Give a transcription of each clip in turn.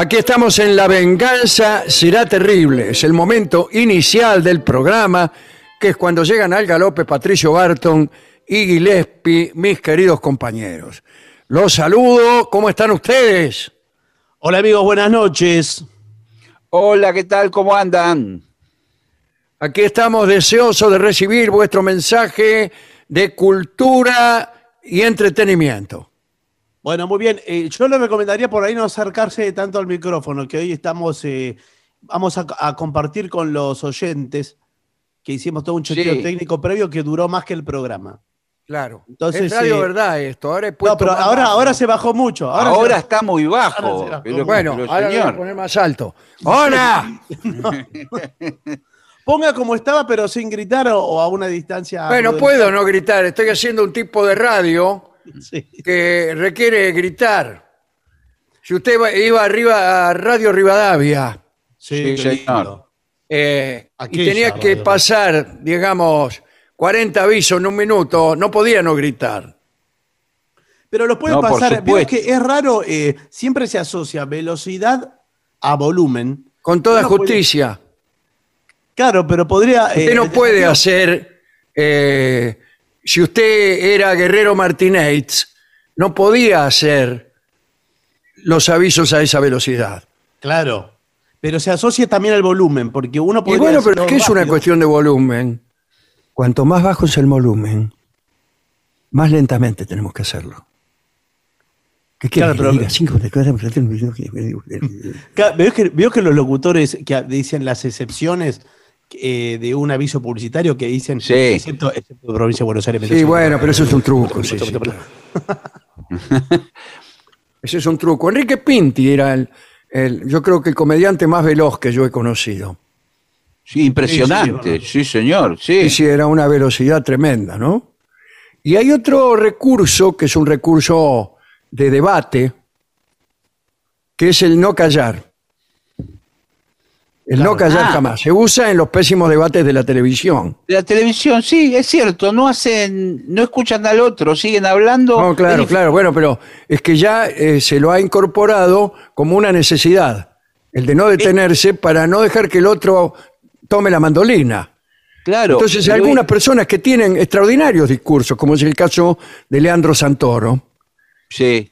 Aquí estamos en La Venganza Será Terrible. Es el momento inicial del programa, que es cuando llegan al galope Patricio Barton y Gillespie, mis queridos compañeros. Los saludo. ¿Cómo están ustedes? Hola amigos, buenas noches. Hola, ¿qué tal? ¿Cómo andan? Aquí estamos deseosos de recibir vuestro mensaje de cultura y entretenimiento. Bueno, muy bien. Eh, yo le recomendaría por ahí no acercarse tanto al micrófono, que hoy estamos, eh, vamos a, a compartir con los oyentes, que hicimos todo un chequeo Sí. técnico previo que duró más que el programa. Claro. Entonces, es radio eh, verdad esto. Ahora No, pero ahora, bajo. ahora se bajó mucho. Ahora, Ahora, se- está muy bajo. Ahora será. pero- Bueno, pero, ahora voy a señor, poner más alto. ¡Hola! Ponga como estaba, pero sin gritar o, o a una distancia. Bueno, puedo no gritar. Estoy haciendo un tipo de radio Sí. que requiere gritar. Si usted va- iba arriba a Radio Rivadavia Sí, Sí, qué señor. lindo. eh, y Aquella tenía que radio. pasar, digamos, 40 avisos en un minuto, no podía no gritar. Pero lo puede No, por pasar. Veo supuesto. que es raro, eh, siempre se asocia velocidad a volumen. Con toda Uno puede- justicia. Claro, pero podría. Usted eh, no puede hacer, eh, si usted era Guerrero Martínez, no podía hacer los avisos a esa velocidad. Claro. Pero se asocia también al volumen, porque uno Y puede. bueno, pero es que es una cuestión de volumen. Cuanto más bajo es el volumen, más lentamente tenemos que hacerlo. ¿Qué Claro, pero- le diga? Cinco, Veo que, veo que los locutores que dicen las excepciones eh, de un aviso publicitario que dicen. Sí. Excepto, excepto provincia de Buenos Aires. Sí, bueno, pero eso es un truco. sí, sí, claro. Ese es un truco. Enrique Pinti era el, el- yo creo que el comediante más veloz que yo he conocido. Sí, impresionante. Sí, Sí, señor. Sí. Y sí, era una velocidad tremenda, ¿no? Y hay otro recurso que es un recurso de debate, que es el no callar. El no callar Ah. jamás. Se usa en los pésimos debates de la televisión. De La televisión, sí, es cierto. No hacen, no escuchan al otro, siguen hablando. No, claro, claro. Bueno, pero es que ya eh, se lo ha incorporado como una necesidad. El de no detenerse para no dejar que el otro tome la mandolina. Claro. Entonces, hay algunas personas que tienen extraordinarios discursos, como es el caso de Leandro Santoro, Sí.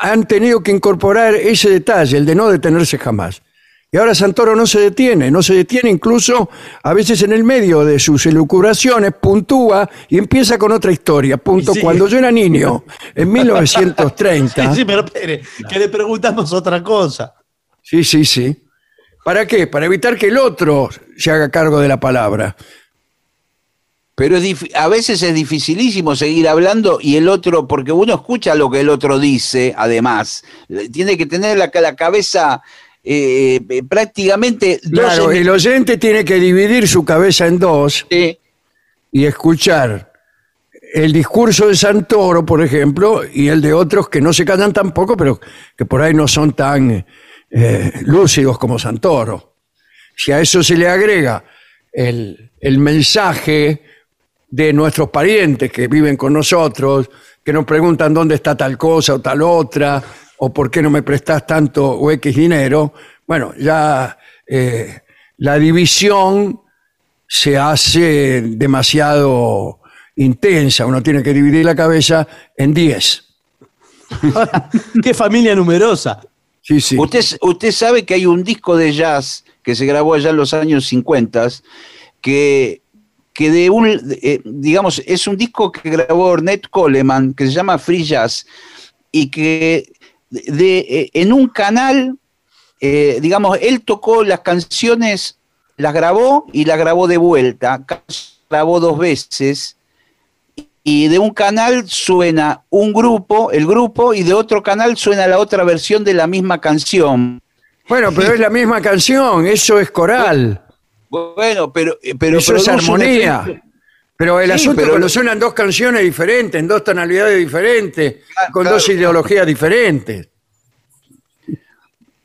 han tenido que incorporar ese detalle, el de no detenerse jamás. Y ahora Santoro no se detiene, no se detiene incluso a veces en el medio de sus elucubraciones, puntúa y empieza con otra historia. Punto. Sí. Cuando yo era niño, en 1930. Sí, sí, pero espere, que le preguntamos otra cosa. Sí, sí, sí. ¿Para qué? Para evitar que el otro se haga cargo de la palabra. Pero a veces es dificilísimo seguir hablando y el otro, porque uno escucha lo que el otro dice, además. Tiene que tener la, la cabeza eh, eh, prácticamente Claro, el oyente tiene que dividir su cabeza en dos Sí, y escuchar el discurso de Santoro, por ejemplo, y el de otros que no se callan tampoco, pero que por ahí no son tan eh, lúcidos como Santoro. Si a eso se le agrega el, el mensaje de nuestros parientes que viven con nosotros, que nos preguntan dónde está tal cosa o tal otra, o por qué no me prestás tanto o X dinero, bueno, ya eh, la división se hace demasiado intensa. Uno tiene que dividir la cabeza en 10. Qué familia numerosa. Sí, sí. Usted, usted sabe que hay un disco de jazz que se grabó allá en los años 50 que, que de un, eh, digamos, es un disco que grabó Ornette Coleman que se llama Free Jazz y que de, eh, en un canal, eh, digamos, él tocó las canciones, las grabó y las grabó de vuelta, grabó dos veces y de un canal suena un grupo, el grupo, y de otro canal suena la otra versión de la misma canción. Bueno, pero es la misma canción, eso es coral, Bueno, pero, eh, pero eso es armonía. Pero el Sí, asunto es pero- cuando suenan dos canciones diferentes, en dos tonalidades diferentes, Claro, con claro, dos claro. ideologías diferentes.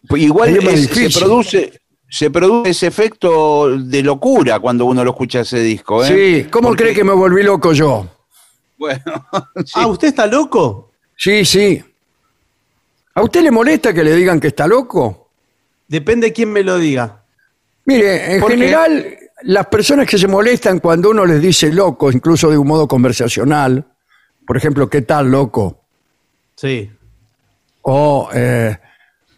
Pues Igual Ahí es más es- se difícil. produce, se produce ese efecto de locura cuando uno lo escucha ese disco. ¿eh? Sí, ¿cómo Porque- cree que me volví loco yo? Bueno, sí. Ah, ¿usted está loco? Sí, sí. ¿A usted le molesta que le digan que está loco? Depende de quién me lo diga. Mire, en ¿Por qué? general, las personas que se molestan cuando uno les dice loco, incluso de un modo conversacional, por ejemplo, ¿qué tal, loco? Sí. O, eh,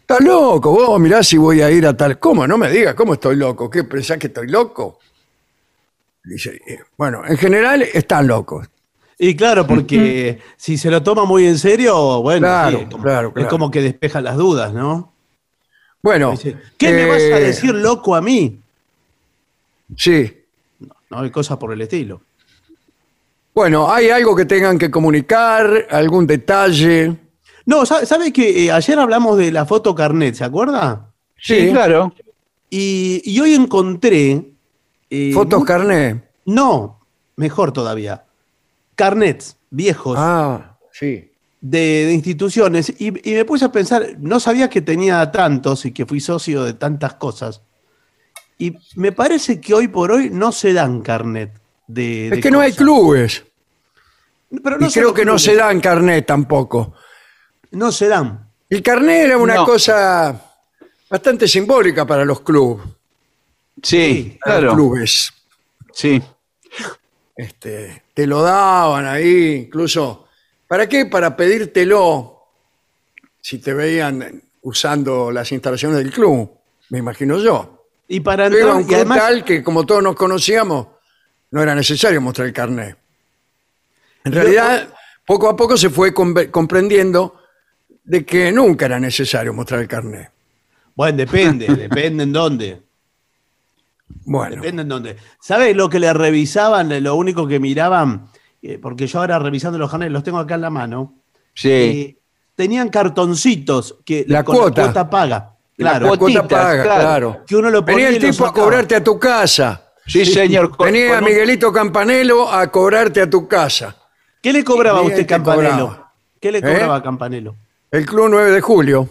¿estás loco? Vos mirá si voy a ir a tal. ¿Cómo? No me digas, ¿cómo estoy loco? ¿Qué pensás que estoy loco? Dice, eh, bueno, en general están locos. Y claro, porque si se lo toma muy en serio, bueno, Claro, sí, es como, claro, es como que despeja las dudas, ¿no? Bueno, Dice, ¿Qué me vas a eh, decir loco a mí? Sí. No hay cosas por el estilo. Bueno, ¿hay algo que tengan que comunicar? ¿Algún detalle? No, ¿sabe, sabe que eh, ayer hablamos de la foto carnet, ¿se acuerda? sí, claro. Y, y hoy encontré. eh, ¿Fotos carné? No, mejor todavía. Carnets viejos Ah, sí. de, de instituciones. Y, y me puse a pensar, no sabía que tenía tantos y que fui socio de tantas cosas. Y me parece que hoy por hoy no se dan carnet de. Es de que no hay clubes. Pero y creo que no se dan carnet tampoco. No se dan. El carnet era una No. cosa bastante simbólica para los clubes. Sí, Para los claro. clubes. Sí. Este, te lo daban ahí, incluso. ¿Para qué? Para pedírtelo si te veían usando las instalaciones del club, me imagino yo. Y para Yo iba a entrar, y además, tal que como todos nos conocíamos, no era necesario mostrar el carnet. En realidad, poco a poco se fue conve- comprendiendo de que nunca era necesario mostrar el carnet. bueno, depende, depende en dónde. Bueno, Depende en dónde. ¿Sabes lo que le revisaban? Lo único que miraban, eh, porque yo ahora revisando los carnets, los tengo acá en la mano. Sí. eh, tenían cartoncitos que La con cuota paga. La Claro, la cuota cuotitas, paga, claro. claro. que uno lo ponía Venía el tipo a cobrarte a tu casa. Sí, señor. con- Venía con un- Miguelito Campanelo a cobrarte a tu casa. ¿Qué le cobraba a usted, ¿qué Campanelo? cobraba? ¿Qué le ¿Eh? cobraba a Campanelo? El Club 9 de Julio.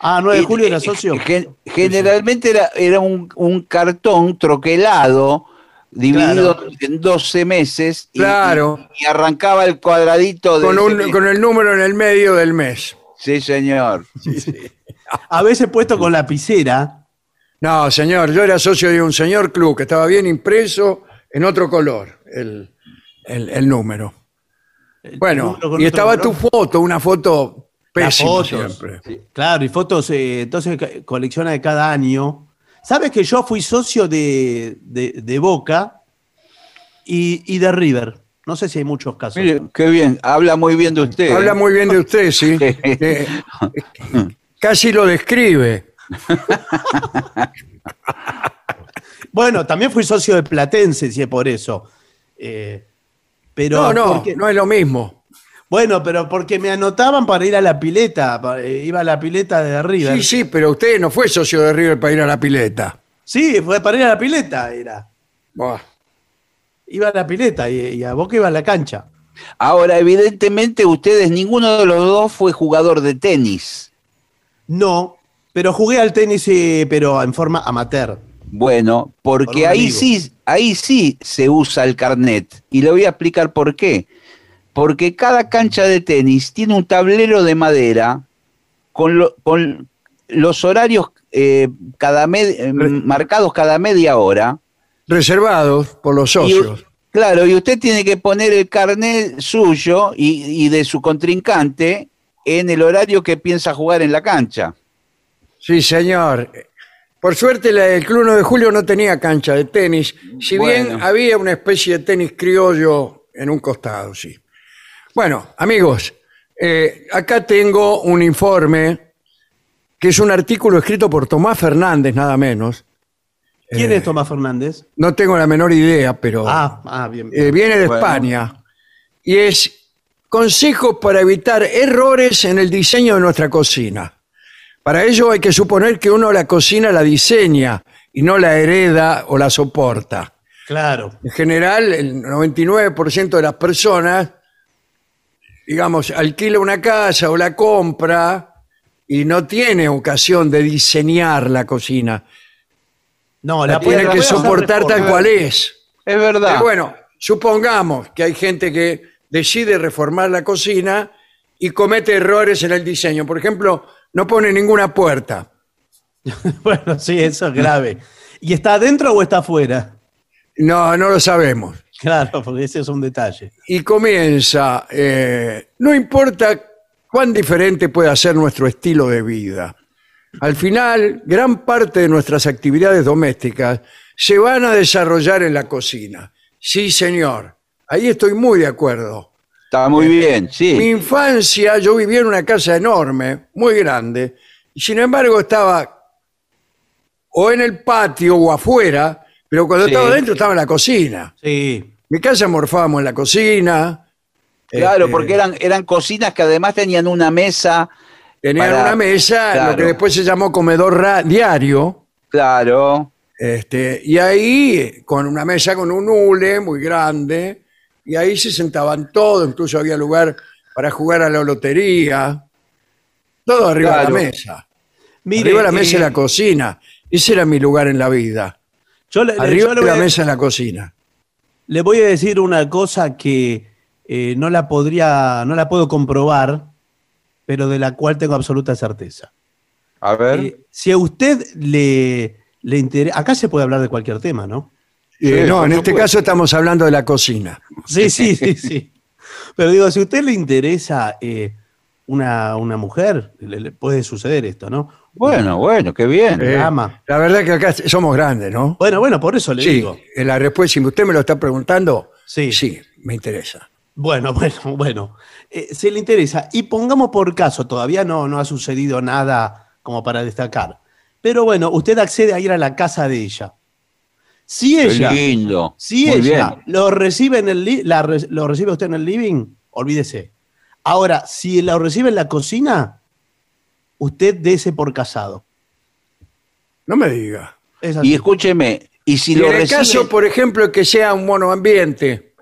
Ah, 9 de Y- julio era y- socio. gen- generalmente era, era un, un cartón troquelado, dividido Claro. en 12 meses. y- Claro. Y, y arrancaba el cuadradito de. Con, un- con el número en el medio del mes. Sí, señor. A veces puesto con lapicera. No, señor, yo era socio de un señor club que estaba bien impreso en otro color, el, el- el número. Bueno, y estaba tu color. foto, una foto pésima fotos. siempre. Sí, Claro, y fotos, eh, entonces colecciona de cada año. ¿Sabes que yo fui socio de, de- de Boca y, y de River? No sé si hay muchos casos. Mire, qué bien, habla muy bien de usted. Habla ¿eh? muy bien de usted, sí. Casi lo describe. Bueno, también fui socio de Platense, si es por eso. Eh, pero No, no, porque- no es lo mismo. Bueno, pero porque me anotaban para ir a la pileta. eh, iba a la pileta de River. Sí, sí, pero usted no fue socio de River para ir a la pileta. Sí, fue para ir a la pileta, era. Buah. Iba a la pileta y, y a Boca iba a la cancha. Ahora, evidentemente, ustedes, ninguno de los dos fue jugador de tenis. No, pero jugué al tenis, eh, pero en forma amateur. Bueno, Por porque ahí sí, ahí sí se usa el carnet. Y le voy a explicar por qué. Porque cada cancha de tenis tiene un tablero de madera con, lo- con los horarios eh, cada med- eh, marcados cada media hora. Reservados por los Y- socios. claro, y usted tiene que poner el carnet suyo y, y de su contrincante en el horario que piensa jugar en la cancha. Sí, señor. Por suerte la- el Club 9 de Julio no tenía cancha de tenis, si bien había una especie de tenis criollo en un costado, sí. Bueno, amigos, eh, acá tengo un informe que es un artículo escrito por Tomás Fernández, nada menos. ¿Quién Eh, es Tomás Fernández? No tengo la menor idea, pero Ah, ah, bien. eh, viene de Bueno. España y es consejos para evitar errores en el diseño de nuestra cocina. Para ello hay que suponer que uno la cocina la diseña y no la hereda o la soporta. Claro. En general, el 99% de las personas, digamos, alquila una casa o la compra y no tiene ocasión de diseñar la cocina. No, La, la tiene puede- que puede hacer soportar tal cual es. Es verdad. Pero bueno, supongamos que hay gente que decide reformar la cocina y comete errores en el diseño. Por ejemplo, no pone ninguna puerta. Bueno, sí, eso es grave. ¿Y está adentro o está afuera? No, no lo sabemos. Claro, porque ese es un detalle. Y comienza, eh, no importa cuán diferente pueda ser nuestro estilo de vida. Al final, gran parte de nuestras actividades domésticas se van a desarrollar en la cocina. Sí, señor. Ahí estoy muy de acuerdo. Está muy bien, sí. Mi infancia, yo vivía en una casa enorme, muy grande, y sin embargo estaba o en el patio o afuera, pero cuando Sí. estaba dentro estaba en la cocina. Sí. Mi casa morfábamos en la cocina. Claro, este, porque eran, eran cocinas que además tenían una mesa. Tenían para- una mesa, lo que después se llamó comedor diario, Claro. este, y ahí con una mesa con un hule muy grande, y ahí se sentaban todos, incluso había lugar para jugar a la lotería, todo arriba Claro. de la mesa. Mire, arriba de la mesa eh, de la cocina. Ese era mi lugar en la vida. yo le, Arriba yo de la voy mesa de la cocina. le voy a decir una cosa que eh, no la podría, no la puedo comprobar, pero de la cual tengo absoluta certeza. A ver. Eh, si a usted le, le interesa, acá se puede hablar de cualquier tema, ¿no? Eh, no, en este caso estamos hablando de la cocina. Sí, sí, sí, sí. Pero digo, si a usted le interesa eh, una, una mujer, le, le puede suceder esto, ¿no? bueno, bueno, qué bien. Eh, ama. la verdad que acá somos grandes, ¿no? Bueno, bueno, por eso le Sí, digo. la respuesta, si usted me lo está preguntando, Sí. sí, me interesa. Bueno, bueno, bueno. Eh, se le interesa. Y pongamos por caso, todavía no, no ha sucedido nada como para destacar. Pero bueno, usted accede a ir a la casa de ella. Si ella, lindo. si Muy ella bien. lo recibe en el li- la lo recibe usted en el living, olvídese. Ahora, si lo recibe en la cocina, usted dese por casado. No me diga. Es así. Y escúcheme, y si Y lo en el caso, por ejemplo, que sea un monoambiente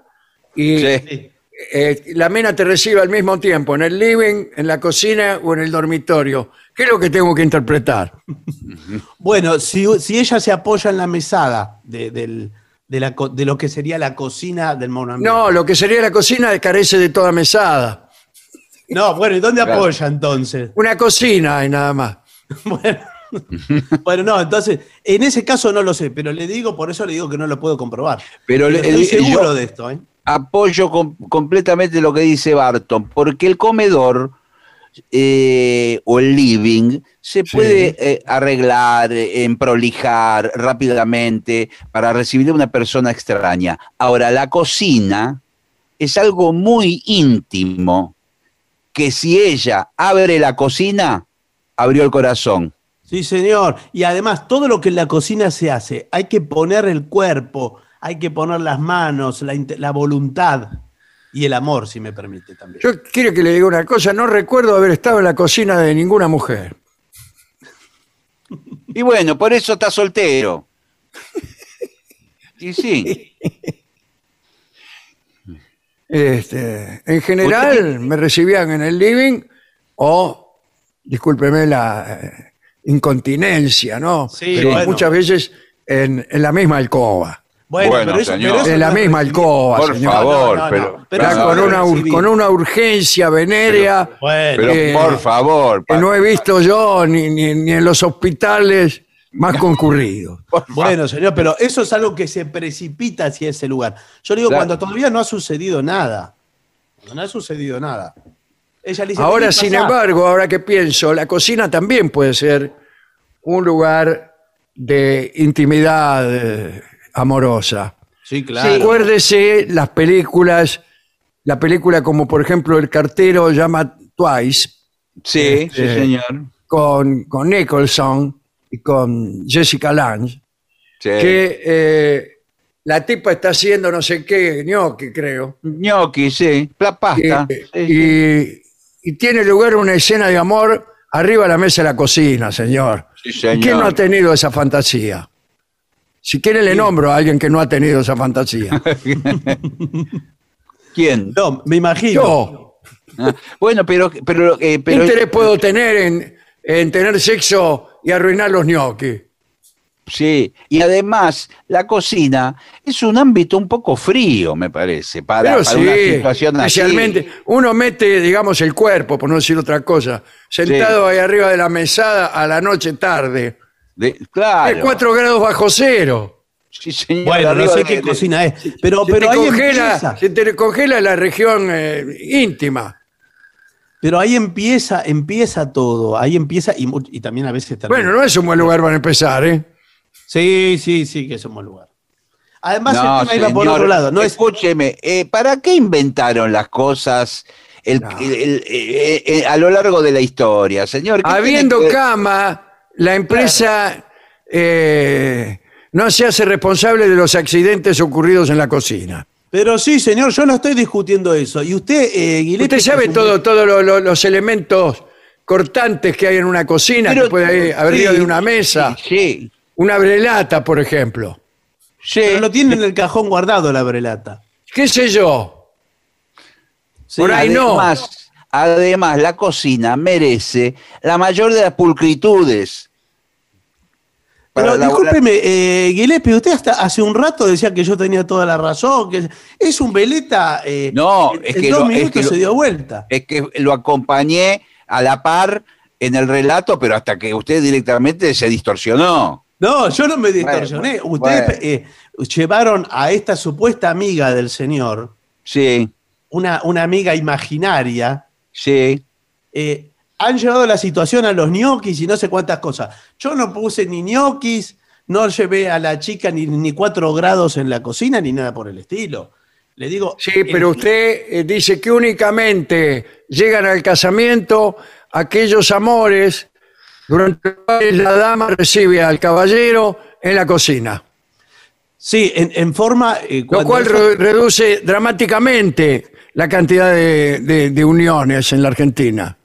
y Sí. Eh, la mina te recibe al mismo tiempo, en el living, en la cocina o en el dormitorio, ¿qué es lo que tengo que interpretar? Bueno, si, si ella se apoya en la mesada de, del- de la co- de lo que sería la cocina del monoambiente. No, lo que sería la cocina carece de toda mesada. No, bueno, ¿y dónde Claro. apoya entonces? Una cocina y nada más. Bueno, Bueno, no, entonces, en ese caso no lo sé, pero le digo, por eso le digo que no lo puedo comprobar. Pero le- Estoy seguro yo- de esto, ¿eh? Apoyo com- completamente lo que dice Barton, porque el comedor eh, o el living se puede eh, arreglar, eh, emprolijar rápidamente para recibir a una persona extraña. Ahora, la cocina es algo muy íntimo, que si ella abre la cocina, abrió el corazón. Sí, señor. Y además, todo lo que en la cocina se hace, hay que poner el cuerpo, hay que poner las manos, la, voluntad y el amor, si me permite también. Yo quiero que le diga una cosa, no recuerdo haber estado en la cocina de ninguna mujer. Y bueno, por eso está soltero. Y sí. Este, en general me recibían en el living o, discúlpeme la eh, incontinencia, ¿no? Sí, Pero bueno. muchas veces en, en la misma alcoba. Bueno, señor. En la no es misma recibir- alcoba, Por señor. favor, No, no, no, pero, pero eso con, una, recibir. con una urgencia venérea Bueno, pero eh, por favor, que no he visto yo ni, ni- ni en los hospitales más concurridos. bueno, señor, pero eso es algo que se precipita hacia ese lugar. Yo digo, Claro. cuando todavía no ha sucedido nada. Cuando no ha sucedido nada. Ella le dice, Ahora, "Vení, sin pasá". embargo, ahora que pienso, la cocina también puede ser un lugar de intimidad eh, amorosa. Sí, claro. Acuérdese las películas, la película como por ejemplo El cartero llama Twice, Sí, sí, Este, señor. con, con Nicholson y con Jessica Lange, Sí. que eh, la tipa está haciendo no sé qué, gnocchi creo, Gnocchi, sí. La pasta. y, Sí, sí. y- y tiene lugar una escena de amor arriba de la mesa de la cocina, señor. Sí, ¿Y señor. quién no ha tenido esa fantasía? Si quiere le nombro a alguien que no ha tenido esa fantasía. ¿Quién? No, me imagino. Yo, Ah, Bueno, pero, pero, eh, ¿qué pero interés puedo tener en, en tener sexo y arruinar los gnocchi? sí. Y además, la cocina es un ámbito un poco frío, me parece, para, Pero para sí, una situación así. especialmente uno mete, digamos, el cuerpo, por no decir otra cosa, sentado ahí arriba de la mesada a la noche tarde. De- Es claro. 4 grados bajo cero. Sí, señor, Bueno, no sé de- qué de- cocina es. Pero, Se, pero, te ahí congela, empieza, se te congela la región eh, íntima. pero ahí empieza, empieza todo. Ahí empieza y, también a veces termina. Bueno, no es un buen lugar para empezar, ¿eh? Sí, sí, sí, que es un buen lugar. Además, No, el tema iba por otro lado. No escúcheme, eh, ¿para qué inventaron las cosas el- No. el- el- eh, a lo largo de la historia, señor? ¿Qué Habiendo que- cama, la empresa eh, no se hace responsable de los accidentes ocurridos en la cocina. pero sí, señor, yo no estoy discutiendo eso. Y usted, eh, Usted sabe todo, todos lo- lo- los elementos cortantes que hay en una cocina, Pero- que puede haber sí, de una mesa, Sí, una brelata, por ejemplo. sí. Pero lo tiene en el cajón guardado la brelata. ¿Qué sé yo? Sí, Por ahí no. Además, además, la cocina merece la mayor de las pulcritudes. Pero discúlpeme, eh, Gillespie, usted hasta hace un rato decía que yo tenía toda la razón, que es un veleta. eh, No, en- es en que dos lo- es minutos que lo- se dio vuelta. Es que lo acompañé a la par en el relato, pero hasta que usted directamente se distorsionó. No, yo no me distorsioné. Bueno, Ustedes bueno. eh, llevaron a esta supuesta amiga del señor, Sí, una, una amiga imaginaria, sí. eh, han llevado la situación a los ñoquis y no sé cuántas cosas. Yo no puse ni ñoquis, no llevé a la chica ni, ni cuatro grados en la cocina ni nada por el estilo. Le digo. Sí, el- pero usted eh, dice que únicamente llegan al casamiento aquellos amores durante los cuales la dama recibe al caballero en la cocina, Sí, en, en forma. eh, lo cual eso- re- reduce dramáticamente la cantidad de, de- de uniones en la Argentina.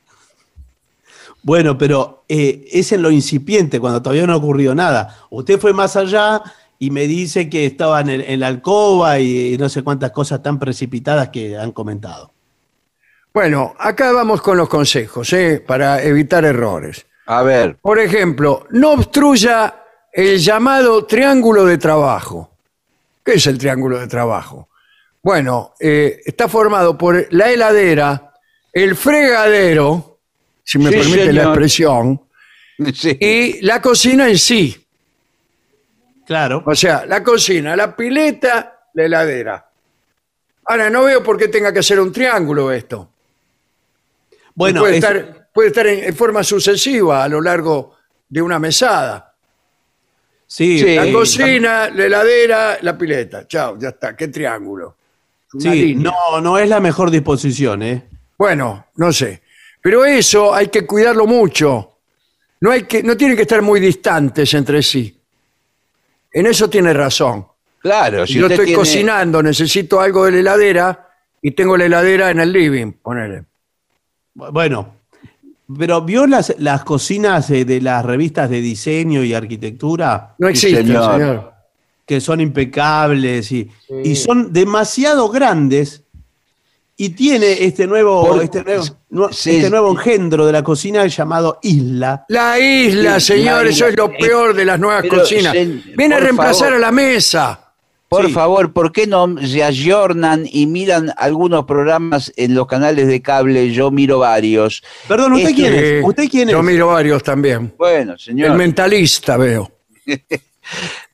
Bueno, pero eh, es en lo incipiente, cuando todavía no ha ocurrido nada. Usted fue más allá y me dice que estaban en, en la alcoba y, no sé cuántas cosas tan precipitadas que han comentado. Bueno, acá vamos con los consejos, ¿eh? para evitar errores. A ver, Por ejemplo, no obstruya el llamado triángulo de trabajo. ¿Qué es el triángulo de trabajo? Bueno, eh, está formado por la heladera, el fregadero, si me Sí, permite la expresión, Sí. y la cocina en sí. Claro. O sea, la cocina, la pileta, la heladera. Ahora, no veo por qué tenga que ser un triángulo esto. Bueno, puede, es- estar, puede estar en, en forma sucesiva a lo largo de una mesada. sí, Sí. La Eh, cocina, la heladera, la pileta. Chao, ya está. ¿Qué triángulo? Sí, línea. no, no es la mejor disposición, ¿eh? Bueno, no sé. Pero eso hay que cuidarlo mucho. No, hay que, no tienen que estar muy distantes entre sí. En eso tiene razón. Claro, si Yo usted estoy tiene- cocinando, necesito algo de la heladera y tengo la heladera en el living, ponele. Bueno, pero ¿vio las, las cocinas eh, de las revistas de diseño y arquitectura? No Sí, existe, señor. señor. Que son impecables y, y son demasiado grandes. Y tiene este nuevo, Por- este nuevo, este nuevo engendro de la cocina llamado Isla. La isla, Sí, señor, la eso es lo peor de las nuevas Pero, cocinas. Viene a reemplazar favor. a la mesa. Por Sí. favor, ¿por qué no se ayornan y miran algunos programas en los canales de cable? Yo miro varios. Perdón, ¿usted quién es? ¿Usted quién Yo es? miro varios también. Bueno, El señor, mentalista veo.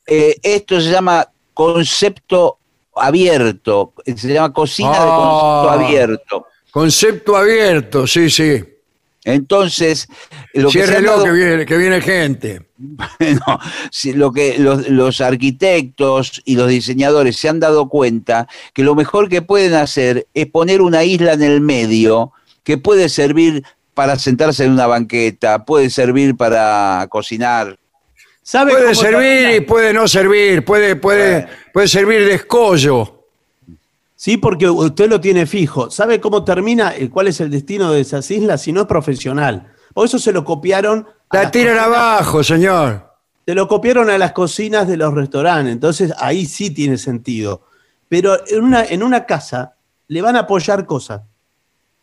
eh, esto se llama concepto abierto, se llama cocina de Ah. concepto abierto. Concepto abierto, sí, sí. Entonces, lo que, se dado- que viene, que viene gente. No, si lo que los, los arquitectos y los diseñadores se han dado cuenta que lo mejor que pueden hacer es poner una isla en el medio que puede servir para sentarse en una banqueta, puede servir para cocinar. ¿Sabe Puede cómo servir y puede no servir, puede, puede, puede servir de escollo. Sí, porque usted lo tiene fijo. ¿Sabe cómo termina? ¿Cuál es el destino de esas islas? Si no es profesional. Por eso se lo copiaron. a La tiran cocinas- abajo, señor. Se lo copiaron a las cocinas de los restaurantes. Entonces ahí sí tiene sentido. Pero en una, en una casa le van a apoyar cosas.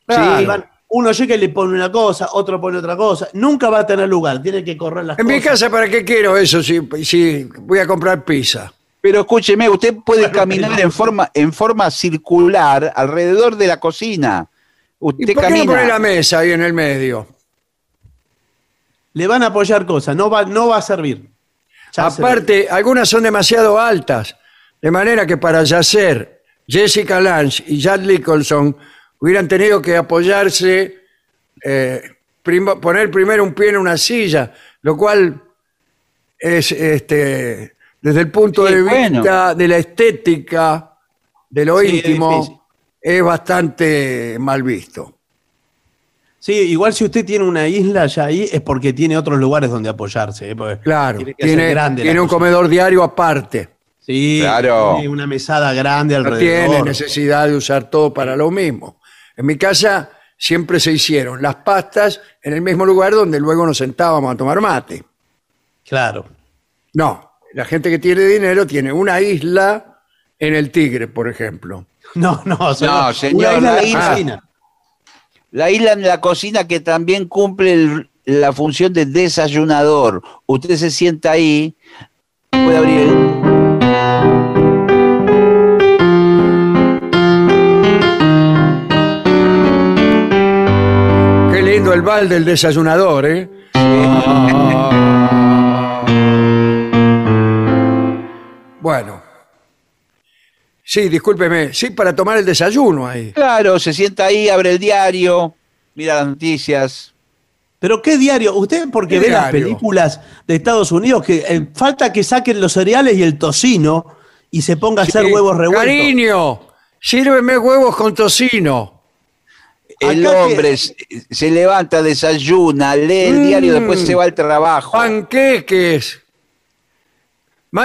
Claro. Sí, van- uno llega y le pone una cosa, otro pone otra cosa. Nunca va a tener lugar. Tiene que correr las En mi cosas. casa, ¿para qué quiero eso si, si voy a comprar pizza? Pero escúcheme, usted puede Bueno, caminar pero- en forma, en forma circular alrededor de la cocina. ¿Y Usted por qué no pone la camina. mesa ahí en el medio? Le van a apoyar cosas. No va, no va a servir. Ya se- Aparte, algunas son demasiado altas, de manera que para yacer Jessica Lange y Jack Nicholson hubieran tenido que apoyarse, eh, prim- poner primero un pie en una silla, lo cual es, este, desde el punto Sí, de bueno. vista de la estética, de lo Sí, íntimo, es bastante mal visto. Sí, igual si usted tiene una isla ya ahí es porque tiene otros lugares donde apoyarse. ¿eh? Claro, tiene tiene, grande la tiene un comedor diario aparte. Sí, Claro. tiene una mesada grande No alrededor. tiene necesidad de usar todo para lo mismo. En mi casa siempre se hicieron las pastas en el mismo lugar donde luego nos sentábamos a tomar mate. Claro. No, la gente que tiene dinero tiene una isla en el Tigre, por ejemplo. No, no, señor. No, señor, Una isla la en la isla- cocina. La isla en la cocina que también cumple el- la función de desayunador. Usted se sienta ahí, puede abrir el... lindo el bal del desayunador, ¿eh? Bueno. Sí, discúlpeme. Sí, para tomar el desayuno ahí. Claro, se sienta ahí, abre el diario, mira las noticias. Pero qué diario, usted porque ¿Qué ve las películas de Estados Unidos que eh, falta que saquen los cereales y el tocino y se ponga a hacer huevos revueltos. Cariño, sírveme huevos con tocino. El Acá hombre que- se, levanta, desayuna, lee el Mm. diario, después se va al trabajo. Panqueques.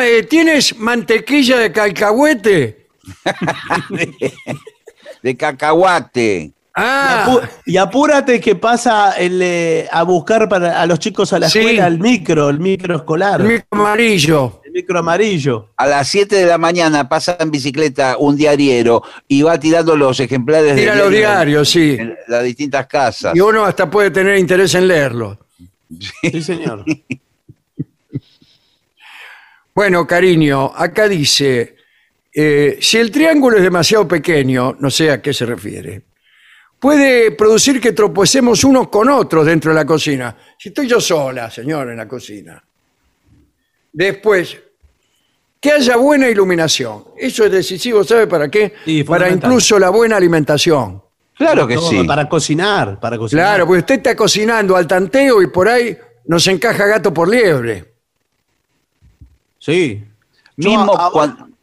Eh, ¿Tienes mantequilla de calcahuete? De cacahuate. Ah, Y apúrate que pasa el, eh, a buscar para a los chicos a la Sí. escuela el micro, el micro escolar, el micro amarillo. Micro amarillo. A las 7 de la mañana pasa en bicicleta un diariero y va tirando los ejemplares de Tira los diarios, sí. en las distintas casas. Y uno hasta puede tener interés en leerlo. Sí, señor. Bueno, cariño, acá dice, eh, si el triángulo es demasiado pequeño, no sé a qué se refiere, puede producir que tropecemos unos con otros dentro de la cocina. Si estoy yo sola, señor, en la cocina. Después, que haya buena iluminación. Eso es decisivo, ¿sabe para qué? Sí, para fundamental. incluso la buena alimentación. Claro que Todo, sí. Para cocinar, para cocinar. Claro, porque usted está cocinando al tanteo y por ahí nos encaja gato por liebre. Sí. Mismo, ahora- cuan-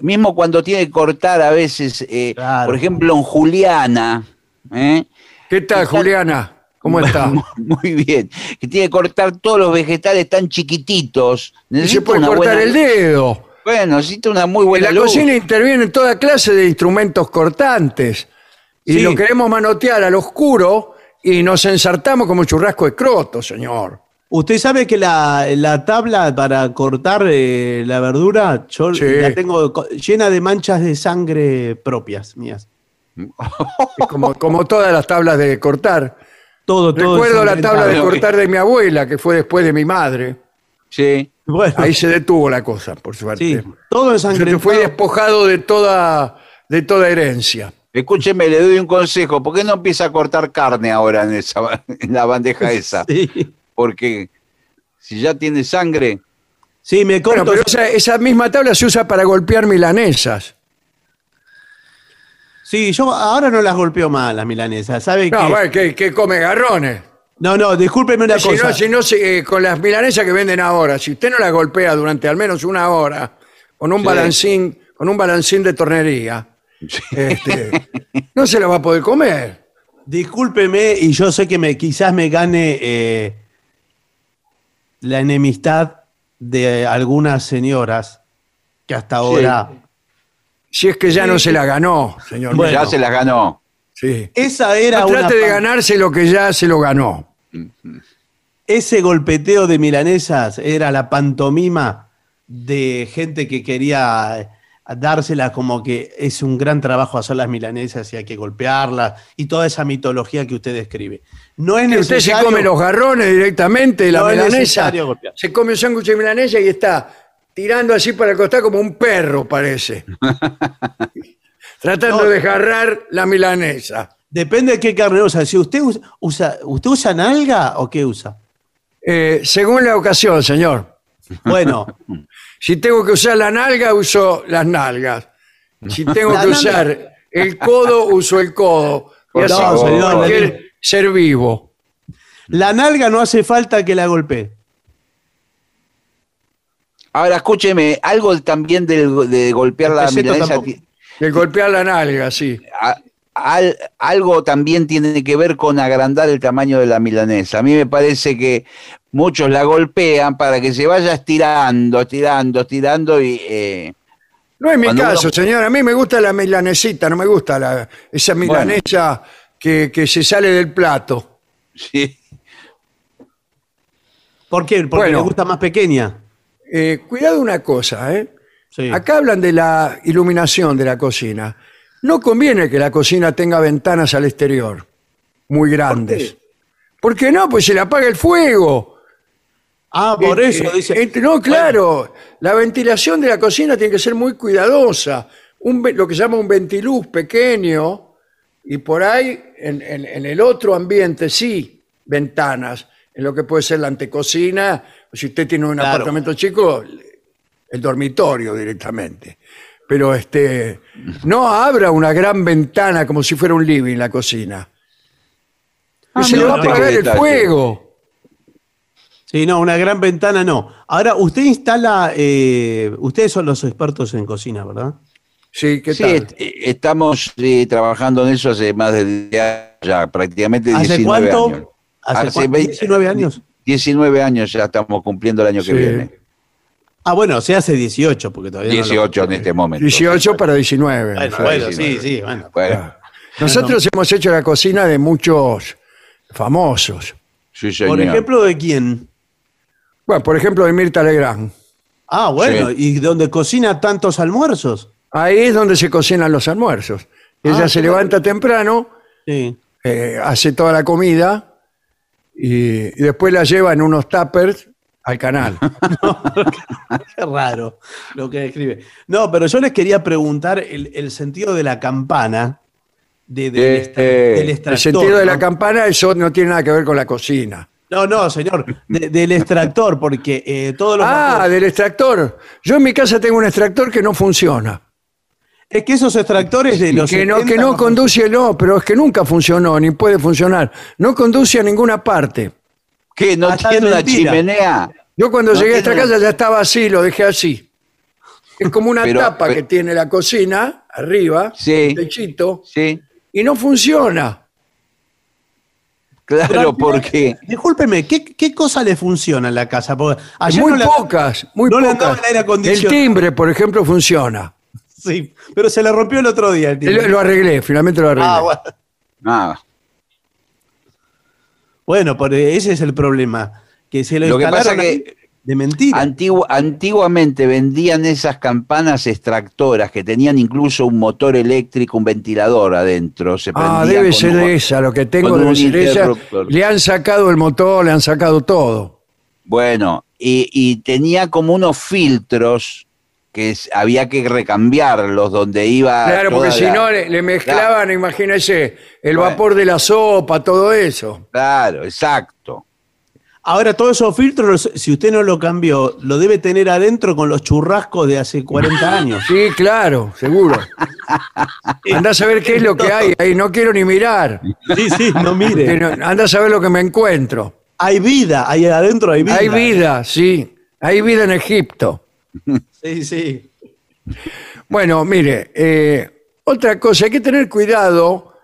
mismo cuando tiene que cortar a veces, eh, Claro. por ejemplo, en Juliana, ¿eh? ¿Qué tal, Está- Juliana? ¿Cómo está? Muy bien. Que tiene que cortar todos los vegetales tan chiquititos. Y se puede una cortar buena- el dedo. Bueno, necesita una muy En buena la luz. cocina intervienen toda clase de instrumentos cortantes. Y Sí. lo queremos manotear al oscuro y nos ensartamos como churrasco de croto, señor. Usted sabe que la, la tabla para cortar eh, la verdura, yo Sí. la tengo llena de manchas de sangre propias mías. Como, como todas las tablas de cortar. Todo, todo. Recuerdo la tabla de cortar de mi abuela, que fue después de mi madre. Sí. Bueno, Ahí se detuvo la cosa, por suerte. sí, todo ensangrentado. fui despojado de toda, de toda herencia. Escúcheme, le doy un consejo. ¿Por qué no empieza a cortar carne ahora en, esa, en la bandeja esa? Sí. Porque si ya tiene sangre, Sí, me corto. Bueno, pero esa, esa misma tabla se usa para golpear milanesas. Sí, yo ahora no las golpeo más las milanesas. ¿Sabe No, qué? bueno, que, que come garrones. No, no, discúlpeme una Si cosa. no, si no se- eh, con las milanesas que venden ahora, si usted no las golpea durante al menos una hora con un Sí. balancín, con un balancín de tornería, este, no se la va a poder comer. Discúlpeme, y yo sé que me, quizás me gane eh, la enemistad de algunas señoras que hasta ahora. Si es que ya no se la ganó, señor. Bueno. ya se las ganó. Sí. Esa era No una trate de ganarse lo que ya se lo ganó. Ese golpeteo de milanesas era la pantomima de gente que quería dárselas como que es un gran trabajo hacer las milanesas y hay que golpearlas y toda esa mitología que usted describe. No es Que usted se necesario. come los garrones directamente de la No es milanesa. necesario golpear. Se come un sándwich de milanesa y está tirando así para el costado como un perro, parece. Tratando No. de agarrar la milanesa. Depende de qué carne usa. Si usted usa, usa- ¿usted usa nalga o qué usa? Eh, según la ocasión, señor. Bueno, Si tengo que usar la nalga, uso las nalgas. Si tengo La que nalga- usar el codo, uso el codo. Y Por así favor, con señor, cualquier ser vivo. la nalga no hace falta que la golpee. Ahora, escúcheme, algo también del- de, golpear la milanesa. El golpear la nalga, sí. a- al- algo también tiene que ver con agrandar el tamaño de la milanesa. A mí me parece que muchos la golpean para que se vaya estirando, estirando, estirando y... eh, No es mi caso, uno- señor. A mí me gusta la milanesita, no me gusta la, esa milanesa que, que se sale del plato. sí. ¿Por qué? Porque Bueno. le gusta más pequeña. Eh, cuidado una cosa, ¿eh? Sí. Acá hablan de la iluminación de la cocina. No conviene que la cocina tenga ventanas al exterior, muy grandes. ¿Por qué no? Pues se le apaga el fuego. Ah, por Eh, eso dice. eh, no, claro. La ventilación de la cocina tiene que ser muy cuidadosa. Un, lo que se llama un ventiluz pequeño y por ahí en, en- en el otro ambiente sí, ventanas. En lo que puede ser la antecocina, si usted tiene un Claro. apartamento chico, el dormitorio directamente. Pero este, no abra una gran ventana como si fuera un living la cocina. Ah, se le va a mira, apagar qué el detalle. fuego. Sí, no, una gran ventana no. Ahora, usted instala. eh, ustedes son los expertos en cocina, ¿verdad? Sí, ¿qué Sí, tal? est- eh, estamos eh, trabajando en eso hace más de 10 años, ya prácticamente ¿Hace 19 cuánto? años. ¿Hace, Hace cuánto? 20 ¿19 años? 19 años ya estamos cumpliendo el año que viene. Ah, bueno, se hace 18, porque todavía no lo- 18 en este momento. 18 para 19. Bueno, Sí. bueno, sí, 19. sí, bueno. Bueno, Nosotros hemos hecho la cocina de muchos famosos. sí, señor. Por ejemplo, ¿de quién? Bueno, por ejemplo, de Mirta Legrand. Ah, bueno, Sí. ¿y donde cocina tantos almuerzos? Ahí es donde se cocinan los almuerzos. Ella Ah, se claro. levanta temprano, Sí. eh, hace toda la comida y, y después la lleva en unos tuppers al canal. Qué raro lo que escribe. No, pero yo les quería preguntar el, el sentido de la campana de- del, Eh, extra- eh, del El extractor. sentido de la ¿no? campana, eso no tiene nada que ver con la cocina. No, no, señor, de- del extractor, porque eh, todos los Ah, del extractor. Yo en mi casa tengo un extractor que no funciona. Es que esos extractores de los Que no, 70 que no conduce, no, pero es que nunca funcionó, ni puede funcionar. No conduce a ninguna parte. ¿Qué? ¿No está tiene una chimenea? Yo cuando No llegué a esta casa ya estaba así, lo dejé así. Es como una Pero- tapa pero- que tiene la cocina arriba, Sí. un techito, Sí, y no funciona. claro, Pero porque... Discúlpeme, ¿qué, qué cosa le funciona en la casa? Porque muy no le- pocas, muy no le andaba pocas. el aire El acondicionado. timbre, por ejemplo, funciona. Sí, pero se le rompió el otro día el. Lo, lo arreglé, finalmente lo arreglé. Ah, bueno. Ah, Bueno, pero ese es el problema. Que se lo, Lo que pasa que- de mentira. Antigu- antiguamente vendían esas campanas extractoras que tenían incluso un motor eléctrico, un ventilador adentro. Se Ah, debe ser un- esa, lo que tengo un ser esa. Le han sacado el motor, le han sacado todo. Bueno, y, y tenía como unos filtros que había que recambiarlos donde iba. Claro, toda porque si la- no le, le mezclaban, imagínese, el vapor de la sopa, todo eso. Claro, exacto. Ahora, todos esos filtros, si usted no lo cambió, lo debe tener adentro con los churrascos de hace 40 años. Sí, claro, seguro. Anda a saber qué es lo que hay ahí, no quiero ni mirar. Sí, sí, no mire. Anda a saber lo que me encuentro. Hay vida, ahí adentro hay vida. Hay vida, sí. Hay vida en Egipto. Sí, sí. Bueno, mire, eh, otra cosa, hay que tener cuidado.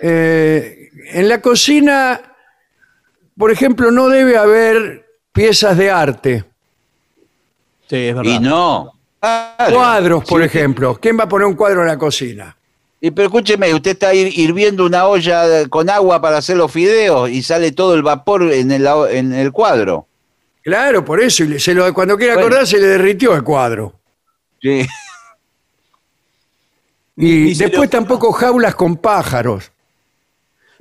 eh, en la cocina, por ejemplo, no debe haber piezas de arte. Sí, es verdad. Y no. Claro. Cuadros, por Sí, ejemplo. ¿Quién va a poner un cuadro en la cocina? Y pero escúcheme, usted está hir- hirviendo una olla con agua para hacer los fideos y sale todo el vapor en el, en el cuadro. Claro, por eso. y le- se lo, cuando quiera Bueno. acordar, se le derritió el cuadro. Sí. Y, después tampoco jaulas con pájaros.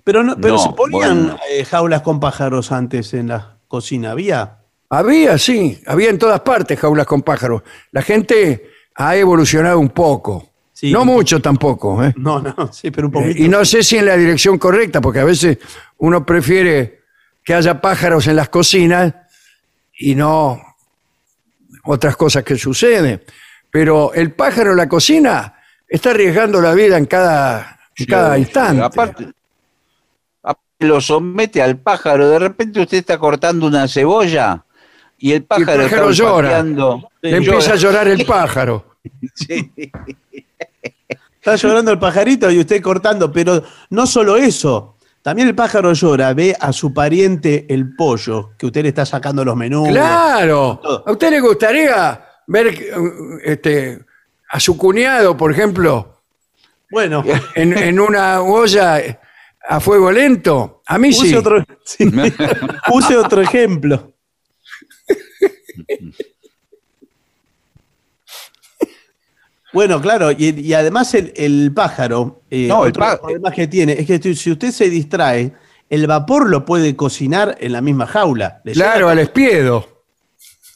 Pero, no, pero No, se ponían bueno. eh, jaulas con pájaros antes en la cocina, ¿había? Había, sí, había en todas partes jaulas con pájaros. La gente ha evolucionado un poco. Sí. no mucho tampoco, ¿eh? No, no, sí, pero un Eh, poquito. Y no sé si en la dirección correcta, porque a veces uno prefiere que haya pájaros en las cocinas y no otras cosas que suceden. Pero el pájaro en la cocina está arriesgando la vida en cada, en cada instante. Aparte, aparte lo somete al pájaro. De repente usted está cortando una cebolla y el pájaro, pájaro está llora. Le empieza a llorar el pájaro. Sí. Está llorando el pajarito y usted cortando, pero no solo eso. También el pájaro llora, ve a su pariente el pollo, que usted le está sacando los menús. Claro. Todo. ¿A usted le gustaría ver este, a su cuñado, por ejemplo, Bueno, en, en una olla a fuego lento? A mí sí. otro, sí. Use otro ejemplo. Bueno, claro, y, y además el, el pájaro, eh, No, el otro pá- problema que tiene es que si usted se distrae, el vapor lo puede cocinar en la misma jaula. Le Claro, llega- al espiedo.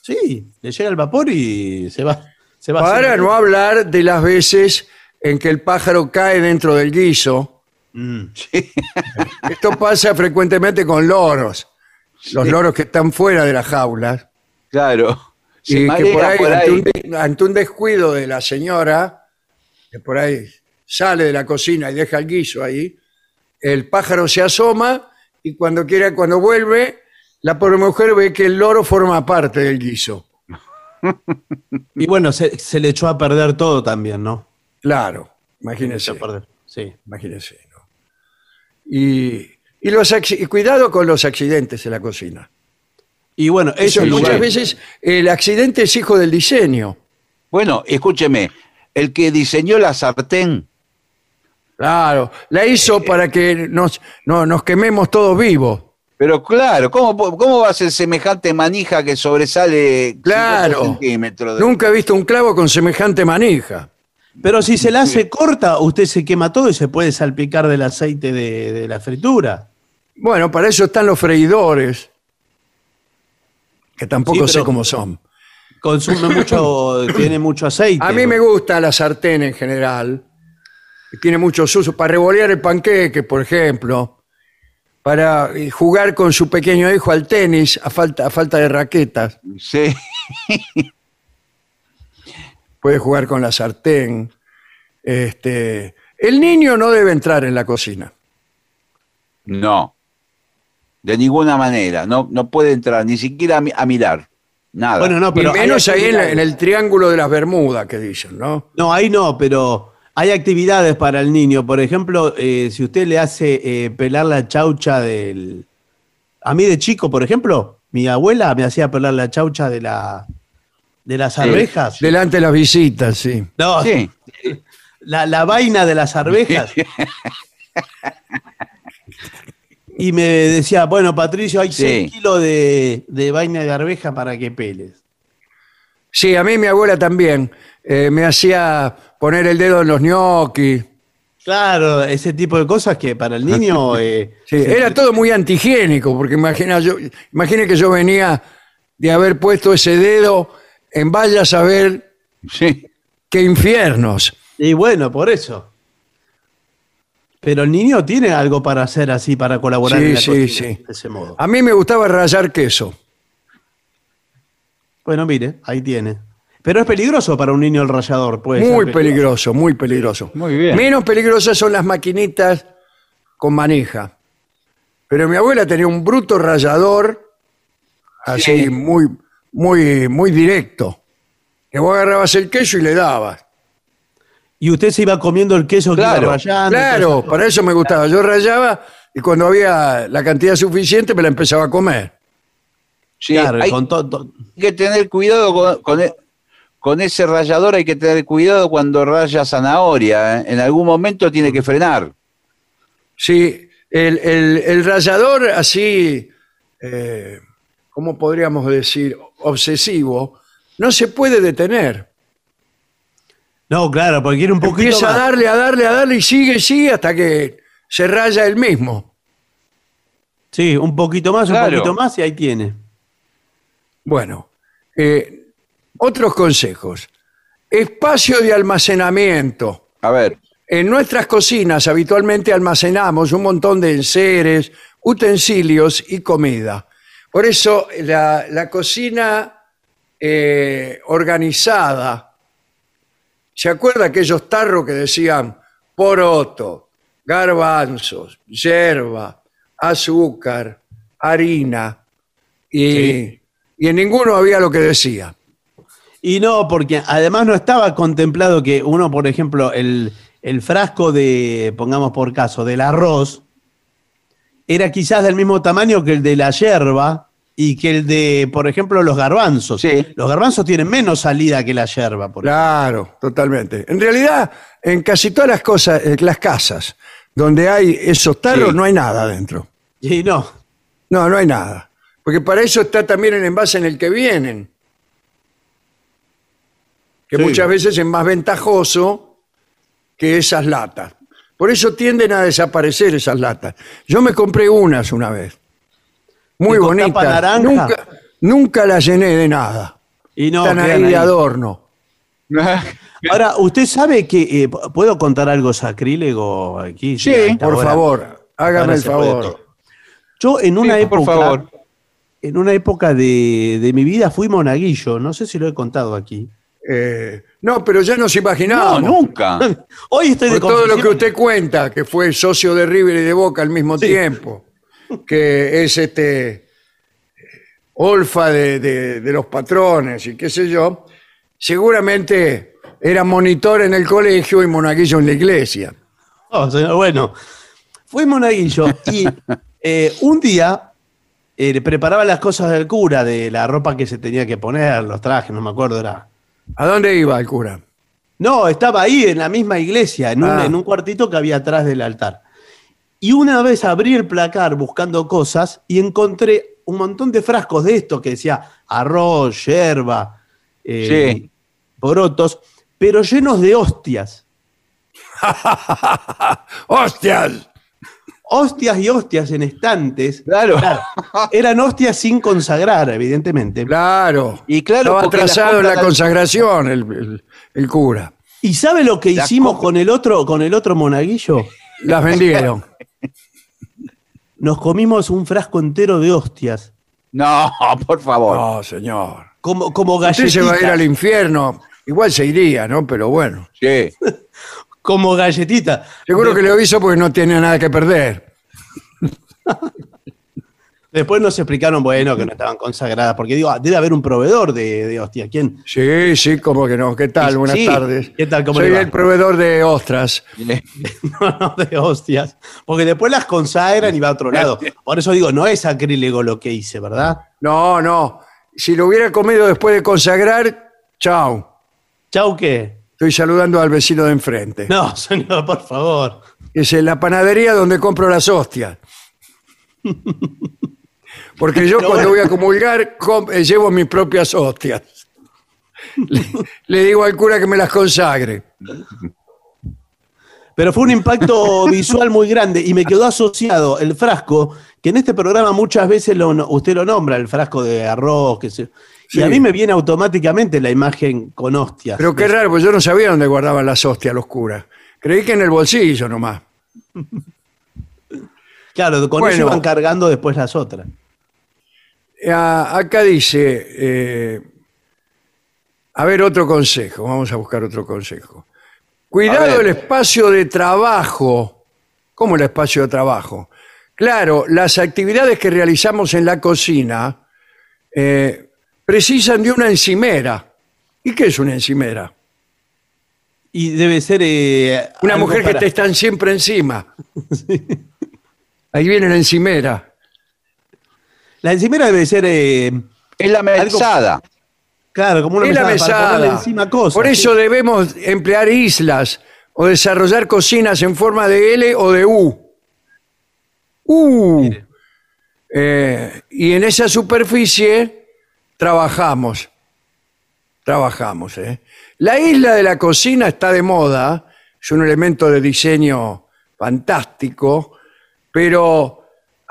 Sí, le llega el vapor y se va. Se va Para no hablar de las veces en que el pájaro cae dentro del guiso. Mm. Esto pasa frecuentemente con loros. Los loros que están fuera de las jaulas. Claro. Y que por ahí, por ante, ahí. Un, de- ante un descuido de la señora, que por ahí sale de la cocina y deja el guiso ahí, el pájaro se asoma y cuando quiera, cuando vuelve, la pobre mujer ve que el loro forma parte del guiso. Y bueno, se, se le echó a perder todo también, ¿no? Claro, Se imagínese. echó a perder. Sí. Imagínese, ¿no? Y, y los y cuidado con los accidentes en la cocina. Y bueno, eso Eso, es muchas veces el accidente es hijo del diseño. Bueno, escúcheme, el que diseñó la sartén, Claro, la hizo para que nos, no, nos quememos todos vivos. pero claro, ¿cómo, cómo va a ser semejante manija que sobresale 50 Claro. centímetros? de- Nunca he visto un clavo con semejante manija. Pero si se la hace corta, usted se quema todo y se puede salpicar del aceite de, de la fritura. Bueno, para eso están los freidores, que tampoco Sí, sé cómo son. Consume mucho, tiene mucho aceite. A mí me gusta la sartén en general, que tiene muchos usos, para revolear el panqueque, por ejemplo, para eh, jugar con su pequeño hijo al tenis a falta, a falta de raquetas, Sí. puede jugar con la sartén. Este, el niño no debe entrar en la cocina. No. De ninguna manera. No, no puede entrar, ni siquiera a, mi- a mirar. Nada. Bueno, no, pero hay menos ahí en, el triángulo de las Bermudas que dicen, ¿no? No, ahí no, pero hay actividades para el niño. Por ejemplo, eh, si usted le hace eh, pelar la chaucha del... A mí de chico, por ejemplo, mi abuela me hacía pelar la chaucha de, la, de las arvejas. Delante de las visitas, sí. No, Sí. la, la vaina de las arvejas. Y me decía, bueno, Patricio, hay Sí. 6 kilos de, de vaina de arveja para que peles. Sí, a mí mi abuela también eh, me hacía poner el dedo en los ñoquis. Claro, ese tipo de cosas que para el niño... eh, Sí, era todo muy antihigiénico, porque imagina, yo, imagine que yo venía de haber puesto ese dedo en vaya a saber Sí. qué infiernos. Y bueno, por eso. Pero el niño tiene algo para hacer así, para colaborar Sí, en la sí, cocina, sí. de ese modo. A mí me gustaba rallar queso. Bueno, mire, ahí tiene. Pero es peligroso para un niño el rallador, pues. Muy peligroso, muy peligroso. Muy bien. Menos peligrosas son las maquinitas con manija. Pero mi abuela tenía un bruto rallador, así Sí. muy, muy, muy directo. Que vos agarrabas el queso y le dabas. Y usted se iba comiendo el queso que Claro, iba rallando. Claro, para eso me gustaba. Yo rayaba y cuando había la cantidad suficiente me la empezaba a comer. Sí, Claro, hay con todo. que tener cuidado con, con e- con ese rallador, hay que tener cuidado cuando raya zanahoria. ¿eh? En algún momento tiene que frenar. Sí, el, el, el rallador así, eh, ¿cómo podríamos decir? Obsesivo, no se puede detener. No, claro, porque quiere un poquito Empieza a darle, a darle, a darle y sigue, sigue hasta que se raya él mismo. Sí, un poquito más, un poquito más y ahí tiene. Bueno, eh, otros consejos. Espacio de almacenamiento. A ver, En nuestras cocinas habitualmente almacenamos un montón de enseres, utensilios y comida. Por eso la, la cocina eh, organizada, ¿se acuerda aquellos tarros que decían poroto, garbanzos, yerba, azúcar, harina? Y, Sí. y en ninguno había lo que decía. Y no, porque además no estaba contemplado que uno, por ejemplo, el, el frasco de, pongamos por caso, del arroz, era quizás del mismo tamaño que el de la yerba y que el de, por ejemplo, los garbanzos. Sí. Los garbanzos tienen menos salida que la yerba, por Claro, totalmente. En realidad, en casi todas las cosas, eh, las casas donde hay esos tarros, Sí. no hay nada adentro. Y no, No, no hay nada. Porque para eso está también el envase en el que vienen. Que Sí. muchas veces es más ventajoso que esas latas. Por eso tienden a desaparecer esas latas. Yo me compré unas una vez. Muy ¿Y con tapa bonitas. naranja? Nunca, nunca las llené de nada. y no. Están ahí de adorno. Ahora, ¿usted sabe que eh, puedo contar algo sacrílego aquí? Sí, Por hora? favor, hágame el favor. Yo en una Sí, época, por favor. en una época de, de mi vida fui monaguillo, no sé si lo he contado aquí. Eh, no, pero ya nos No, imaginábamos. nunca. Hoy estoy de Por todo lo que usted cuenta, que fue socio de River y de Boca al mismo Sí. tiempo, que es este olfa de, de- de los patrones y qué sé yo, seguramente era monitor en el colegio y monaguillo en la iglesia. Oh, señor, bueno, fui monaguillo y eh, un día eh, le preparaba las cosas del cura, de la ropa que se tenía que poner, los trajes, no me acuerdo, era. ¿A dónde iba el cura? No, estaba ahí en la misma iglesia, en un, Ah. en un cuartito que había atrás del altar. Y una vez abrí el placar buscando cosas y encontré un montón de frascos de esto que decía arroz, yerba, eh, Sí. porotos, pero llenos de hostias. ¡Hostias! Hostias y hostias en estantes. Claro. Eran hostias sin consagrar, evidentemente. Claro. Y claro, Estaba atrasado en la consagración el, el- el cura. ¿Y sabe lo que Las hicimos con el otro, con el otro monaguillo? Las vendieron. Nos comimos un frasco entero de hostias. No, por favor. No, señor. Como, como Usted galletitas. se va a ir al infierno. Igual se iría, ¿no? Pero bueno. Sí. Como galletita. Seguro que lo hizo porque no tiene nada que perder. Después nos explicaron, bueno, que no estaban consagradas. Porque digo, ah, debe haber un proveedor de, de hostias. ¿Quién? Sí, sí, como que no. ¿Qué tal? Buenas sí. tardes. ¿Qué tal? ¿Cómo Soy le va? el proveedor de ostras. No, no, de hostias. Porque después las consagran y va a otro lado. Por eso digo, no es acrílico lo que hice, ¿verdad? No, no. Si lo hubiera comido después de consagrar, chao. Chau, ¿qué? Estoy saludando al vecino de enfrente. No, señor, por favor. Es en la panadería donde compro las hostias. Porque yo cuando voy a comulgar com- eh, llevo mis propias hostias. Le, le digo al cura que me las consagre. Pero fue un impacto visual muy grande y me quedó asociado el frasco, que en este programa muchas veces lo, usted lo nombra, el frasco de arroz, que se, y a mí me viene automáticamente la imagen con hostias. Pero qué raro, pues yo no sabía dónde guardaban las hostias los curas. Creí que en el bolsillo nomás. Claro, con Bueno. eso iban cargando después las otras. Ah, acá dice, eh, a ver otro consejo, vamos a buscar otro consejo. Cuidado el espacio de trabajo. ¿Cómo el espacio de trabajo? Claro, las actividades que realizamos en la cocina eh, precisan de una encimera. ¿Y qué es una encimera? Y debe ser. eh, Una algo mujer que para- te están siempre encima. Ahí viene la encimera. La encimera debe ser. eh, Es la mesada. claro, como una Es la mesada, para ponerle mesada. encima cosas. Por eso sí. debemos emplear islas o desarrollar cocinas en forma de L o de U. U. Eh, y en esa superficie trabajamos. Trabajamos. ¿eh? La isla de la cocina está de moda, es un elemento de diseño fantástico, pero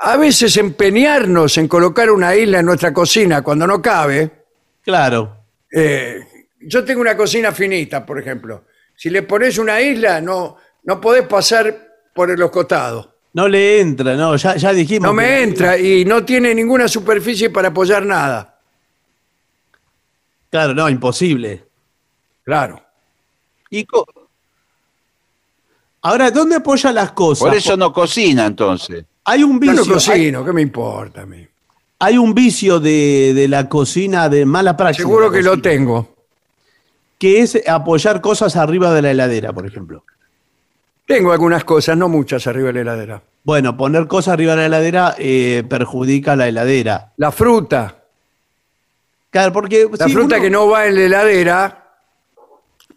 a veces empeñarnos en colocar una isla en nuestra cocina cuando no cabe, Claro. eh, yo tengo una cocina finita, por ejemplo. Si le pones una isla, no, no podés pasar por los costados. No le entra, no, ya, ya dijimos. No me que- entra y no tiene ninguna superficie para apoyar nada. Claro, no, imposible. Claro. Y co- Ahora, ¿dónde apoya las cosas? por eso no cocina entonces. Hay un Yo vicio. hay, cocino, ¿qué me importa a mí? hay un vicio de, de la cocina de mala práctica. Seguro que lo tengo. Que es apoyar cosas arriba de la heladera, por ejemplo. Tengo algunas cosas, no muchas arriba de la heladera. Bueno, poner cosas arriba de la heladera eh, perjudica la heladera. La fruta, Claro, porque. la fruta uno- que no va en la heladera,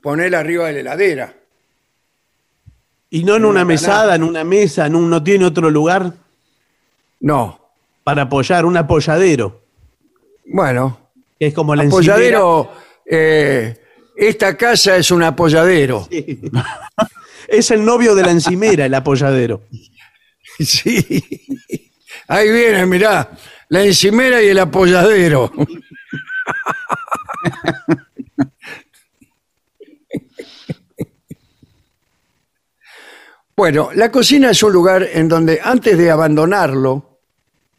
ponela arriba de la heladera. Y no en una una mesada, en una mesa, en un, no tiene otro lugar No. para apoyar, un apoyadero. Bueno, es como la apoyadero, eh, esta casa es un apoyadero. encimera. Es el novio de la encimera, el apoyadero. Sí. Ahí viene, mirá, la encimera y el apoyadero. Bueno, la cocina es un lugar en donde antes de abandonarlo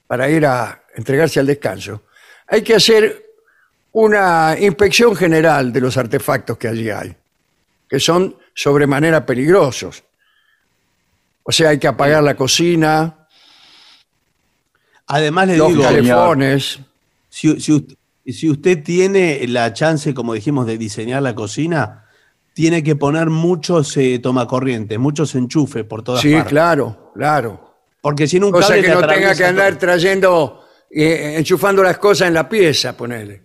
para ir a entregarse al descanso, hay que hacer una inspección general de los artefactos que allí hay, que son sobremanera peligrosos. O sea, hay que apagar la cocina, Además, le los digo, calefones. si, si usted tiene la chance, como dijimos, de diseñar la cocina, tiene que poner muchos eh, tomacorrientes, muchos enchufes por todas Sí, partes. claro, claro. Porque si no un Cosa cable que le no tenga que andar todo. trayendo, eh, enchufando las cosas en la pieza, ponele.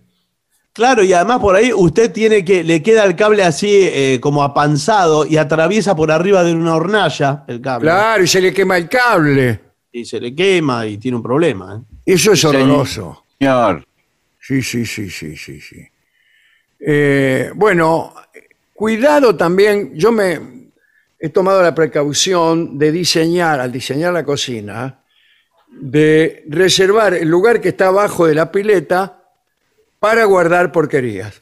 Claro, y además por ahí usted tiene que, le queda el cable así eh, como apanzado y atraviesa por arriba de una hornalla el cable. Claro, y se le quema el cable. Y se le quema y tiene un problema. ¿eh? Eso es horroroso. Señor. Sí, sí, sí, sí, sí, sí. Eh, bueno, cuidado también, yo me he tomado la precaución de diseñar, al diseñar la cocina, de reservar el lugar que está abajo de la pileta para guardar porquerías.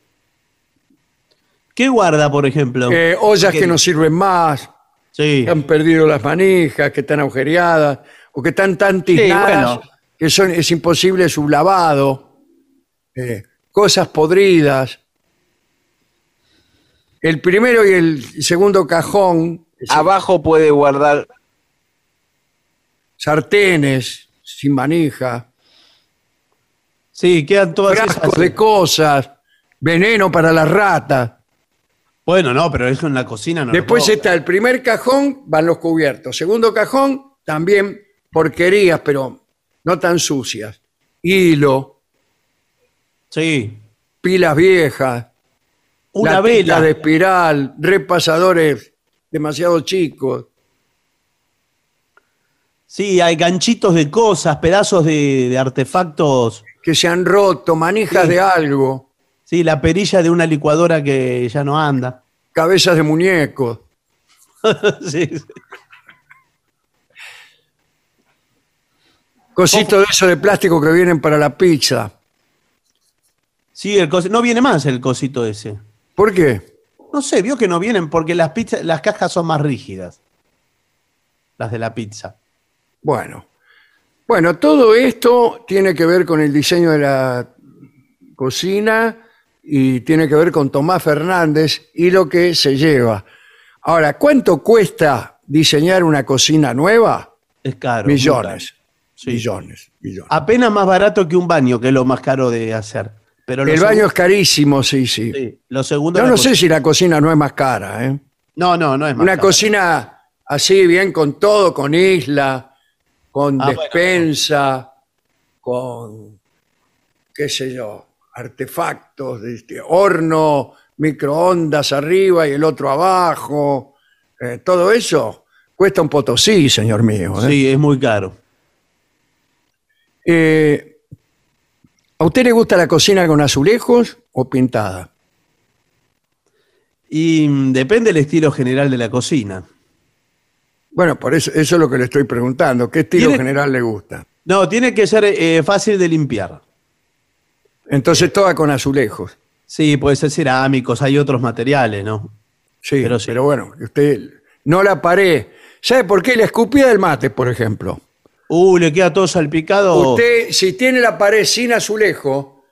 ¿Qué guarda, por ejemplo? Eh, ollas ¿Qué- que no sirven más, Sí. que han perdido las manijas, que están agujereadas o que están tan tiznadas bueno. que son, es imposible su lavado. Eh, cosas podridas. El primero y el segundo cajón, Abajo puede guardar sartenes sin manija, Sí, quedan todas frascos esas. de cosas, veneno para las ratas. Bueno, no, pero eso en la cocina no. Después está el primer cajón, van los cubiertos. Segundo cajón, también porquerías, pero no tan sucias. Hilo, Sí. pilas viejas, Una vela. de espiral, repasadores demasiado chicos. Sí, hay ganchitos de cosas, pedazos de, de artefactos. que se han roto, manijas Sí. de algo, Sí, la perilla de una licuadora que ya no anda. cabezas de muñecos. sí, sí. Cositos de eso de plástico que vienen para la pizza. Sí, el no viene más el cosito ese. ¿Por qué? No sé, vio que no vienen porque las pizzas, las cajas son más rígidas. Las de la pizza. Bueno. Bueno, todo esto tiene que ver con el diseño de la cocina y tiene que ver con Tomás Fernández y lo que se lleva. Ahora, ¿cuánto cuesta diseñar una cocina nueva? Es caro. Millones. caro. Sí. Millones, millones. Apenas más barato que un baño, que es lo más caro de hacer. Pero El baño es carísimo, sí, sí. sí, lo segundo. Yo no sé si la cocina no es más cara, ¿eh? No, no, no es más Una cara. cocina así, bien con todo, con isla, con Ah, bueno. despensa, con, qué sé yo, artefactos, de este, horno, microondas arriba y el otro abajo. eh, todo eso cuesta un potosí, señor mío. ¿eh? Sí, es muy caro. Eh, ¿A usted le gusta la cocina con azulejos o pintada? Y mm, depende del estilo general de la cocina. Bueno, por eso, eso es lo que le estoy preguntando. ¿Qué estilo ¿Tiene- general le gusta? No, tiene que ser eh, fácil de limpiar. Entonces toda con azulejos. Sí, puede ser cerámicos, hay otros materiales, ¿no? Sí, pero, Pero sí. bueno, usted no la pared. ¿Sabe por qué? La escupida del mate, por ejemplo. Uh, le queda todo salpicado. Usted, si tiene la pared sin azulejo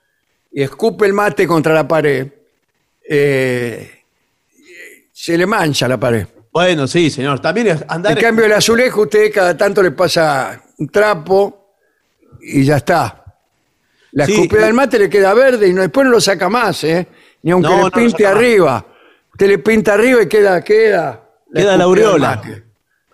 y escupe el mate contra la pared, eh, se le mancha la pared. Bueno, sí, señor. También es andar. En cambio, el azulejo, usted cada tanto le pasa un trapo y ya está. La Sí, escupida eh. del mate le queda verde y no, después no lo saca más, ¿eh? Ni aunque No, no le lo pinte saca más. arriba. Usted le pinta arriba y queda, queda. queda la escupida del aureola. mate.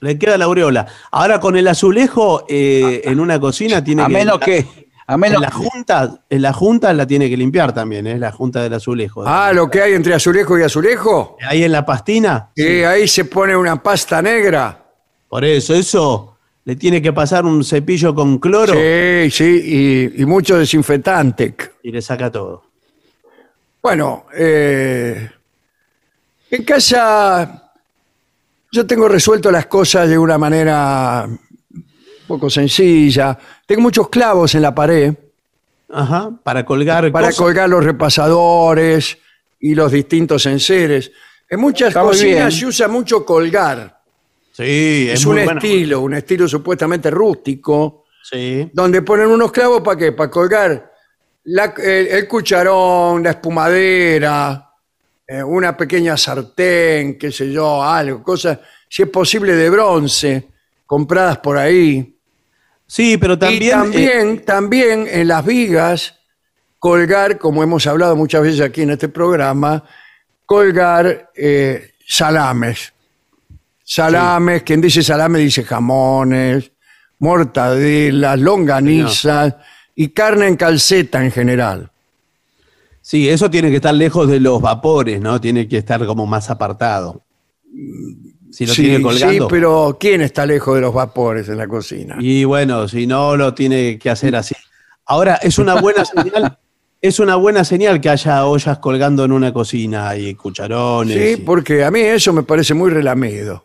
Le queda la aureola. Ahora con el azulejo eh, en una cocina tiene a que. menos que a En menos la junta, en la junta la tiene que limpiar también, ¿eh? La junta del azulejo. Ah, lo que hay entre azulejo y azulejo. Ahí en la pastina. Y ahí se pone una pasta negra. Por eso, eso le tiene que pasar un cepillo con cloro Sí, sí, y, y mucho desinfectante. y le saca todo. Bueno, eh, en casa yo tengo resuelto las cosas de una manera un poco sencilla. Tengo muchos clavos en la pared Ajá, para colgar para cosas. colgar los repasadores y los distintos enseres. En muchas Está cocinas se usa mucho colgar. Sí, Es, es, un estilo, un estilo supuestamente rústico, Sí. donde ponen unos clavos para qué? Para colgar la- el, el cucharón, la espumadera, eh, una pequeña sartén, qué sé yo, algo, cosas, si es posible de bronce, compradas por ahí. Sí, pero también. y eh, también, también en las vigas, colgar, como hemos hablado muchas veces aquí en este programa, colgar eh, salames. Salames, quien dice salame dice jamones, mortadelas, longanizas y carne en calceta en general. Sí, eso tiene que estar lejos de los vapores, ¿no? Tiene que estar como más apartado. Si lo sí, tiene colgando. sí, pero ¿quién está lejos de los vapores en la cocina? Y bueno, si no lo tiene que hacer así. Ahora, es una buena señal. Es una buena señal que haya ollas colgando en una cocina y cucharones. Sí, y- porque a mí eso me parece muy relamido.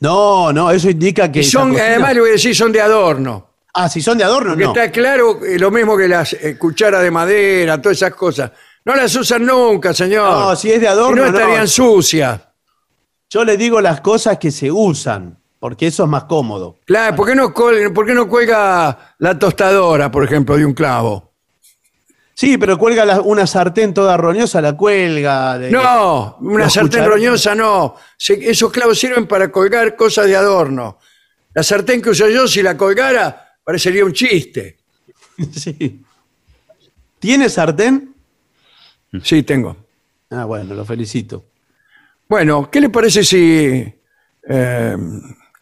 No, no, eso indica que. Y son, cocina- además le voy a decir, son de adorno. Ah, si son de adorno, Porque no. está claro, eh, lo mismo que las eh, cucharas de madera, todas esas cosas. No las usan nunca, señor. No, si es de Y adorno, no no. estarían sucias. Yo le digo las cosas que se usan, porque eso es más cómodo. Claro, ¿por qué, no col- ¿por qué no cuelga la tostadora, por ejemplo, de un clavo? Sí, pero cuelga la- una sartén toda roñosa, la cuelga. de- No, una los sartén cucharones. roñosa no. Se- esos clavos sirven para colgar cosas de adorno. La sartén que uso yo, si la colgara, parecería un chiste. Sí. ¿Tiene sartén? Sí, tengo. Ah, bueno, lo felicito. Bueno, ¿qué le parece si eh,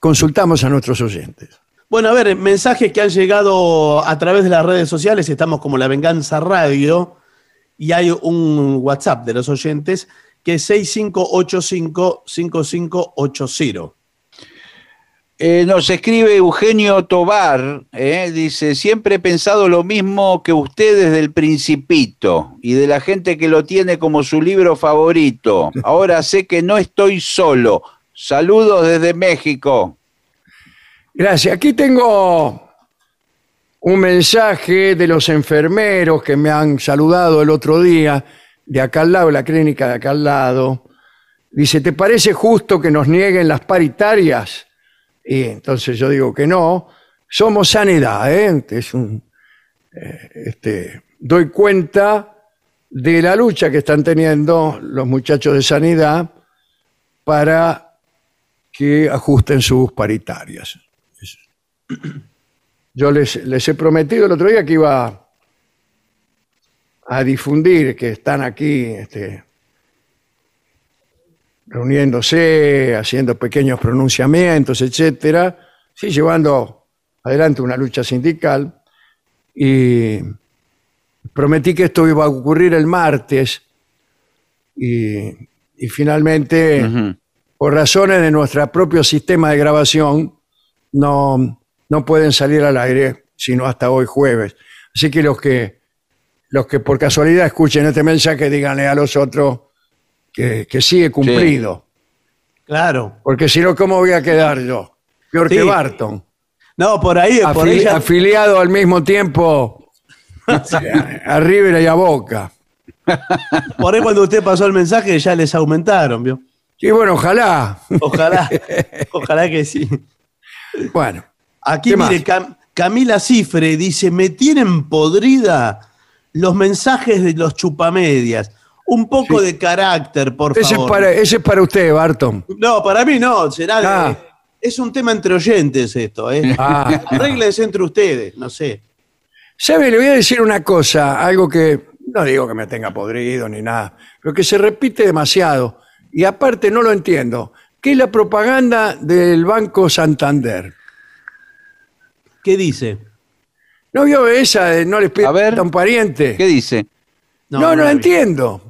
consultamos a nuestros oyentes? Bueno, a ver, mensajes que han llegado a través de las redes sociales, estamos como La Venganza Radio y hay un WhatsApp de los oyentes que es 6585-5580. Eh, nos escribe Eugenio Tobar, eh, dice, siempre he pensado lo mismo que ustedes del Principito y de la gente que lo tiene como su libro favorito. Ahora sé que no estoy solo. Saludos desde México. Gracias. Aquí tengo un mensaje de los enfermeros que me han saludado el otro día, de acá al lado, la clínica de acá al lado. Dice, ¿te parece justo que nos nieguen las paritarias? Y entonces yo digo que no. Somos sanidad, ¿eh? Es un, eh, este, doy cuenta de la lucha que están teniendo los muchachos de sanidad para que ajusten sus paritarias. Yo les, les he prometido el otro día que iba a difundir que están aquí este, reuniéndose, haciendo pequeños pronunciamientos, etcétera, sí, llevando adelante una lucha sindical. Y prometí que esto iba a ocurrir el martes y, y finalmente, por razones de nuestro propio sistema de grabación, no, no pueden salir al aire sino hasta hoy jueves. Así que los que los que por casualidad escuchen este mensaje, díganle a los otros que, que sí he cumplido. Claro. Porque si no, ¿cómo voy a quedar yo? Peor Sí. que Barton. No, por ahí, por Afili- ahí ya- afiliado al mismo tiempo a River y a Boca. por ahí cuando usted pasó el mensaje ya les aumentaron, ¿vio? Y bueno, ojalá. Ojalá, ojalá que sí. Bueno, Aquí, ¿Qué mire? Cam- Camila Cifre dice, me tienen podrida los mensajes de los chupamedias. Un poco de carácter, por ese es, favor. para, ese es para usted, Barton. No, para mí no, será de- Ah. Es un tema entre oyentes esto, ¿eh? Ah. Arréglense entre ustedes, no sé. ¿Sabe? Le voy a decir una cosa, algo que no digo que me tenga podrido ni nada, pero que se repite demasiado y aparte no lo entiendo, que es la propaganda del Banco Santander. ¿Qué dice? ¿No vio esa de no les pida A ver. a un pariente? ¿Qué dice? No, no, la vi. entiendo.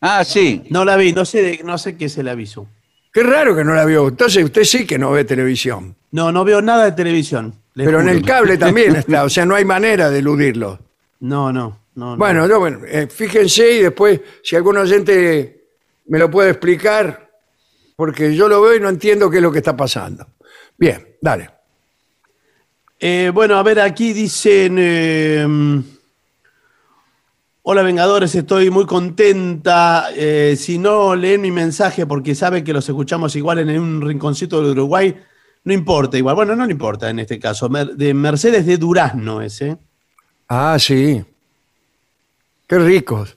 Ah, sí. No la vi, no sé, de- no sé qué es el aviso. Qué raro que no la vio. Entonces usted sí que no ve televisión. No, no veo nada de televisión. les Pero en juro. el cable también está, o sea, no hay manera de eludirlo. No, no, no. no. Bueno, yo, bueno, eh, fíjense y después, si algún oyente me lo puede explicar, porque yo lo veo y no entiendo qué es lo que está pasando. Bien, dale. Eh, bueno, a ver, aquí dicen. eh, Hola Vengadores, estoy muy contenta. Eh, si no leen mi mensaje porque saben que los escuchamos igual en un rinconcito de Uruguay, no importa igual. Bueno, no le importa en este caso. Mer- de Mercedes de Durazno ese. Ah, sí. Qué ricos.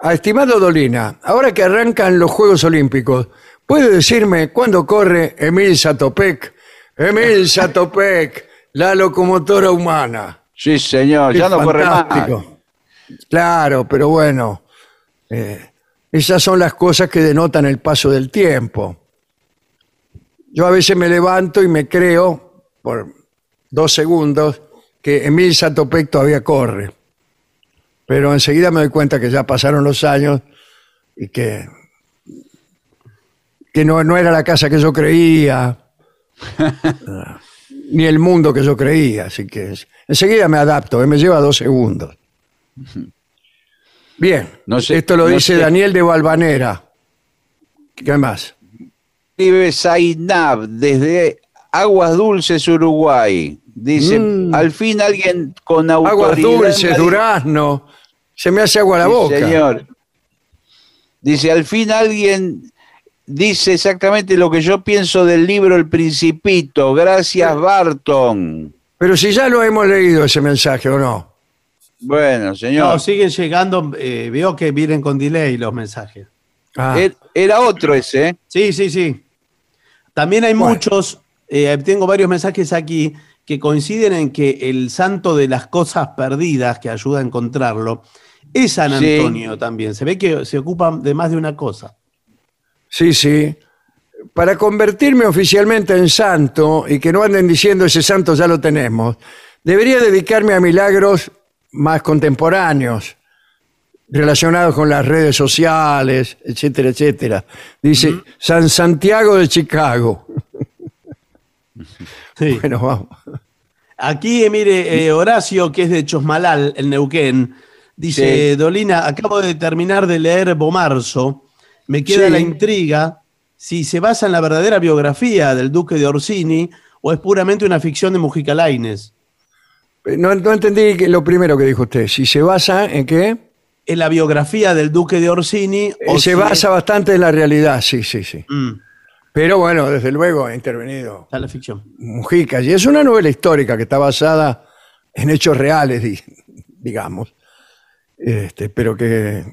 Ah, estimado Dolina, ahora que arrancan los Juegos Olímpicos, ¿puede decirme cuándo corre Emil Satopek? Emil Satopek, la locomotora humana. Sí, señor. Qué Ya no corre más. Claro, pero bueno, eh, esas son las cosas que denotan el paso del tiempo. Yo a veces me levanto y me creo, por dos segundos, que Emil Satopek todavía corre. Pero enseguida me doy cuenta que ya pasaron los años y que, que no, no era la casa que yo creía, ni el mundo que yo creía. Así que enseguida me adapto, eh, me lleva dos segundos. Bien, No sé- esto lo no dice sé. Daniel de Valvanera. ¿Qué más? Escribe Zainab desde Aguas Dulces, Uruguay. Dice, Mm. al fin alguien con autoridad. Aguas dulces, durazno. Se me hace agua la Sí, boca. Señor. Dice, al fin alguien dice exactamente lo que yo pienso del libro El Principito. Gracias, Barton. Pero si ya lo hemos leído ese mensaje, ¿o no? Bueno, señor. No, siguen llegando. eh, veo que vienen con delay los mensajes. Ah, Er- Era otro ese, ¿eh? Sí, sí, sí. También hay Bueno. muchos, eh, tengo varios mensajes aquí que coinciden en que el santo de las cosas perdidas, que ayuda a encontrarlo, es San Sí. Antonio también. Se ve que se ocupan de más de una cosa. sí, sí. Para convertirme oficialmente en santo y que no anden diciendo ese santo ya lo tenemos, debería dedicarme a milagros más contemporáneos, relacionados con las redes sociales, etcétera, etcétera. Dice San Santiago de Chicago. Sí. Bueno, vamos. Aquí, mire, eh, Horacio, que es de Chosmalal, el Neuquén, dice, Sí. Dolina, acabo de terminar de leer Bomarzo, me queda Sí. la intriga si se basa en la verdadera biografía del duque de Orsini o es puramente una ficción de Mujica Lainez. Eh, No, no entendí que- lo primero que dijo usted. Si se basa en qué? ¿En la biografía del duque de Orsini Eh, o se si basa es- bastante en la realidad, sí, sí, sí. Mm, Pero bueno, desde luego ha intervenido está la ficción. Mujica. Y es una novela histórica que está basada en hechos reales, di- digamos, este, pero que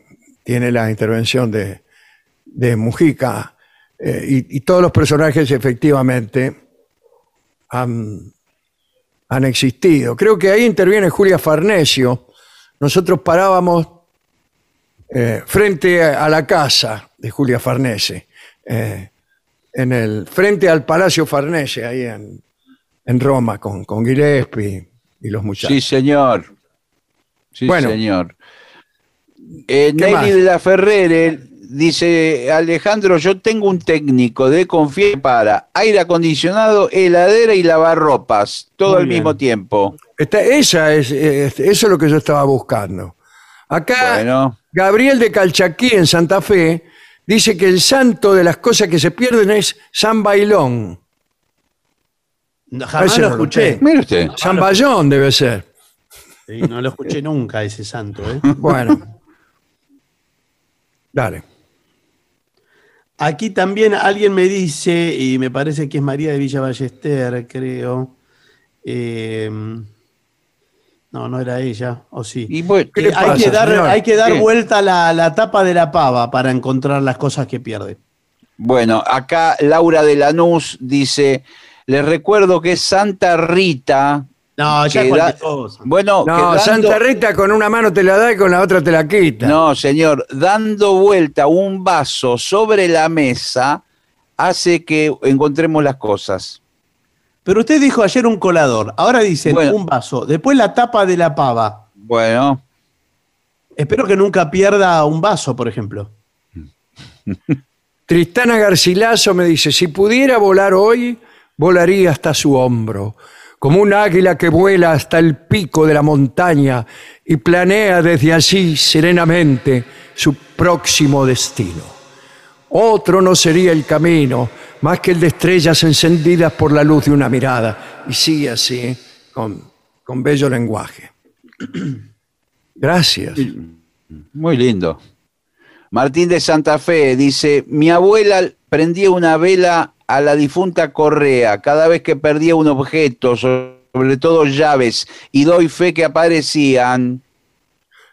tiene la intervención de, de Mujica. eh, y, y todos los personajes efectivamente han, han existido. Creo que ahí interviene Julia Farnesio. Nosotros parábamos eh, frente a la casa de Julia Farnese, eh, en el, frente al Palacio Farnese, ahí en, en Roma, con, con Gillespie y los muchachos. Sí, señor. Sí, Bueno. señor. Eh. Nelly de la Ferrere dice, Alejandro, yo tengo un técnico de confianza para aire acondicionado, heladera y lavarropas, todo Muy al bien. mismo tiempo. Esta- esa es, es- eso es lo que yo estaba buscando. Acá, Bueno. Gabriel de Calchaquí, en Santa Fe, dice que el santo de las cosas que se pierden es San Bailón. No, Jamás lo escuché. Mire usted. San Bayón debe ser. Sí, no lo escuché nunca ese santo. ¿eh? Bueno. Dale. Aquí también alguien me dice, y me parece que es María de Villa Ballester, creo. eh, no, no era ella, o sí. Y bueno, ¿Qué Eh, hay, que dar, hay que dar ¿Qué? vuelta a la, la tapa de la pava para encontrar las cosas que pierde. Bueno, acá Laura de Lanús dice, les recuerdo que es Santa Rita. No, ya da- cosa. Bueno, No, dando- Santa Rita con una mano te la da y con la otra te la quita. No, señor, dando vuelta un vaso sobre la mesa hace que encontremos las cosas. Pero usted dijo ayer un colador, ahora dicen Bueno. un vaso, después la tapa de la pava. Bueno, Espero que nunca pierda un vaso, por ejemplo. Tristana Garcilaso me dice, si pudiera volar hoy, volaría hasta su hombro, como un águila que vuela hasta el pico de la montaña y planea desde allí serenamente su próximo destino. Otro no sería el camino, más que el de estrellas encendidas por la luz de una mirada. Y sigue así, con, con bello lenguaje. Gracias. muy lindo. Martín de Santa Fe dice, mi abuela prendía una vela a la difunta Correa cada vez que perdía un objeto, sobre todo llaves, y doy fe que aparecían.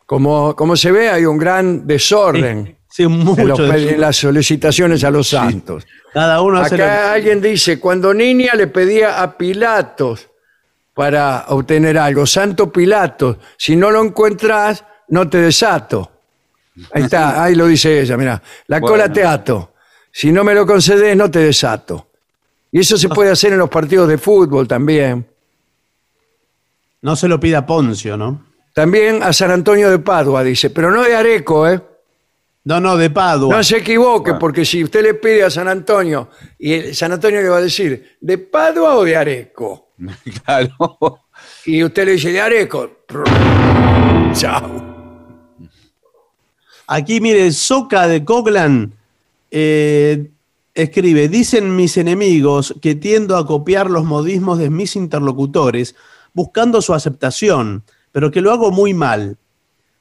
Como, como se ve, hay un gran desorden. Sí, mucho en, los de pe- eso. en las solicitaciones a los santos. Cada uno hace lo Acá alguien dice, cuando niña le pedía a Pilatos para obtener algo, Santo Pilatos, si no lo encuentras, no te desato. Ahí está, ahí lo dice ella, mira, la Bueno. cola te ato, si no me lo concedes, no te desato. Y eso se puede hacer en los partidos de fútbol también. No se lo pida Poncio, ¿no? También a San Antonio de Padua, dice, pero no de Areco, ¿eh? No, no, de Padua. No se equivoque, porque si usted le pide a San Antonio, y San Antonio le va a decir, ¿de Padua o de Areco? Claro. Y usted le dice, de Areco. Chao. Aquí, mire, Soca de Coglan eh, escribe, dicen mis enemigos que tiendo a copiar los modismos de mis interlocutores buscando su aceptación, pero que lo hago muy mal.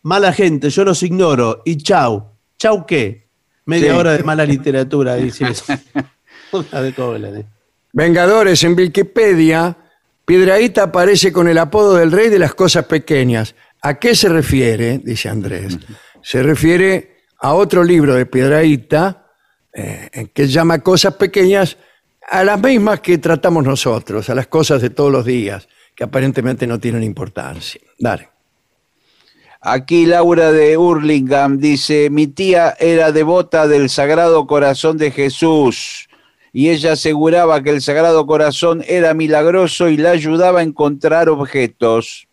Mala gente, yo los ignoro. Y chau. ¿Chau qué? Media Sí. hora de mala literatura, dice eso. Una de Coblan, eh. Vengadores en Wikipedia, Piedraíta aparece con el apodo del rey de las cosas pequeñas. ¿A qué se refiere? Dice Andrés. Se refiere a otro libro de Piedraíta eh, que llama cosas pequeñas a las mismas que tratamos nosotros, a las cosas de todos los días, que aparentemente no tienen importancia. Dale. Aquí Laura de Hurlingham dice, mi tía era devota del Sagrado Corazón de Jesús y ella aseguraba que el Sagrado Corazón era milagroso y la ayudaba a encontrar objetos.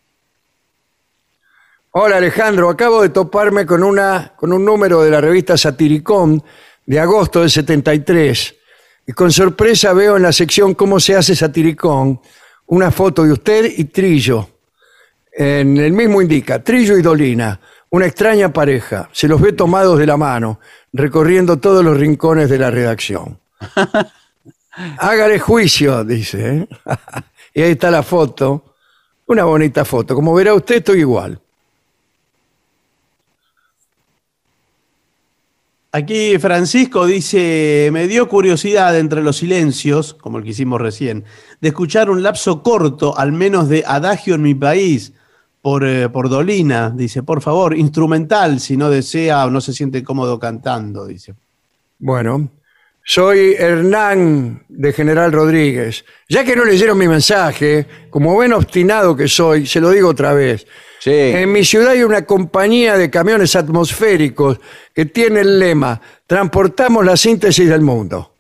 Hola Alejandro, acabo de toparme con, una, con un número de la revista Satiricón de agosto del 73 y con sorpresa veo en la sección Cómo se hace Satiricón una foto de usted y Trillo. En el mismo indica, Trillo y Dolina, una extraña pareja. Se los ve tomados de la mano, recorriendo todos los rincones de la redacción. Hágale juicio, dice. ¿eh? y ahí está la foto. Una bonita foto. Como verá usted, estoy igual. Aquí Francisco dice, me dio curiosidad entre los silencios, como el que hicimos recién, de escuchar un lapso corto, al menos de Adagio en mi país, por, eh, por Dolina. Dice, por favor, instrumental, si no desea o no se siente cómodo cantando, dice. Bueno, soy Hernán de General Rodríguez. Ya que no leyeron mi mensaje, como buen obstinado que soy, se lo digo otra vez. Sí. En mi ciudad hay una compañía de camiones atmosféricos que tiene el lema, transportamos la síntesis del mundo.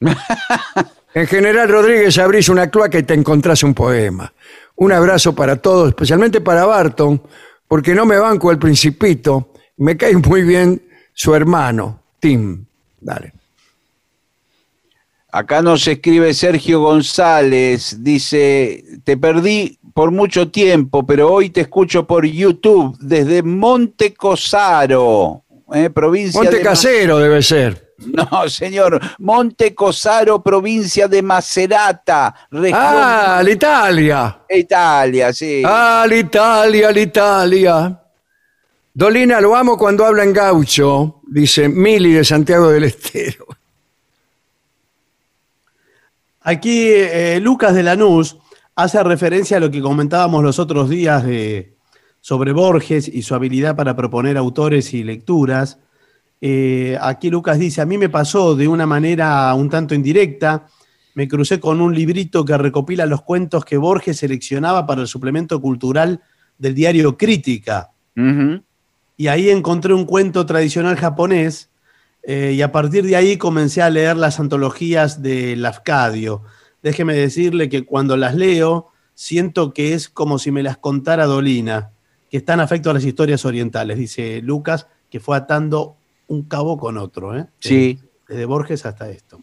en General Rodríguez abrís una cloaca y te encontrás un poema. Un abrazo para todos, especialmente para Barton, porque no me banco el principito. Me cae muy bien su hermano, Tim. Dale. Acá nos escribe Sergio González, dice, te perdí por mucho tiempo, pero hoy te escucho por YouTube desde Monte Cosaro, eh, provincia Monte de Casero debe ser. No, señor, Monte Cosaro, provincia de Macerata, región Ah, l'Italia. de Italia, sí. Ah, l'Italia, l'Italia. Dolina lo amo cuando habla en gaucho, dice Mili de Santiago del Estero. Aquí eh, Lucas de Lanús hace referencia a lo que comentábamos los otros días de, sobre Borges y su habilidad para proponer autores y lecturas. Eh, aquí Lucas dice, a mí me pasó de una manera un tanto indirecta, me crucé con un librito que recopila los cuentos que Borges seleccionaba para el suplemento cultural del diario Crítica. Y ahí encontré un cuento tradicional japonés eh, y a partir de ahí comencé a leer las antologías de Lafcadio. Déjeme decirle que cuando las leo siento que es como si me las contara Dolina, que están afecto a las historias orientales, dice Lucas, que fue atando un cabo con otro. ¿eh? Sí. Desde Borges hasta esto.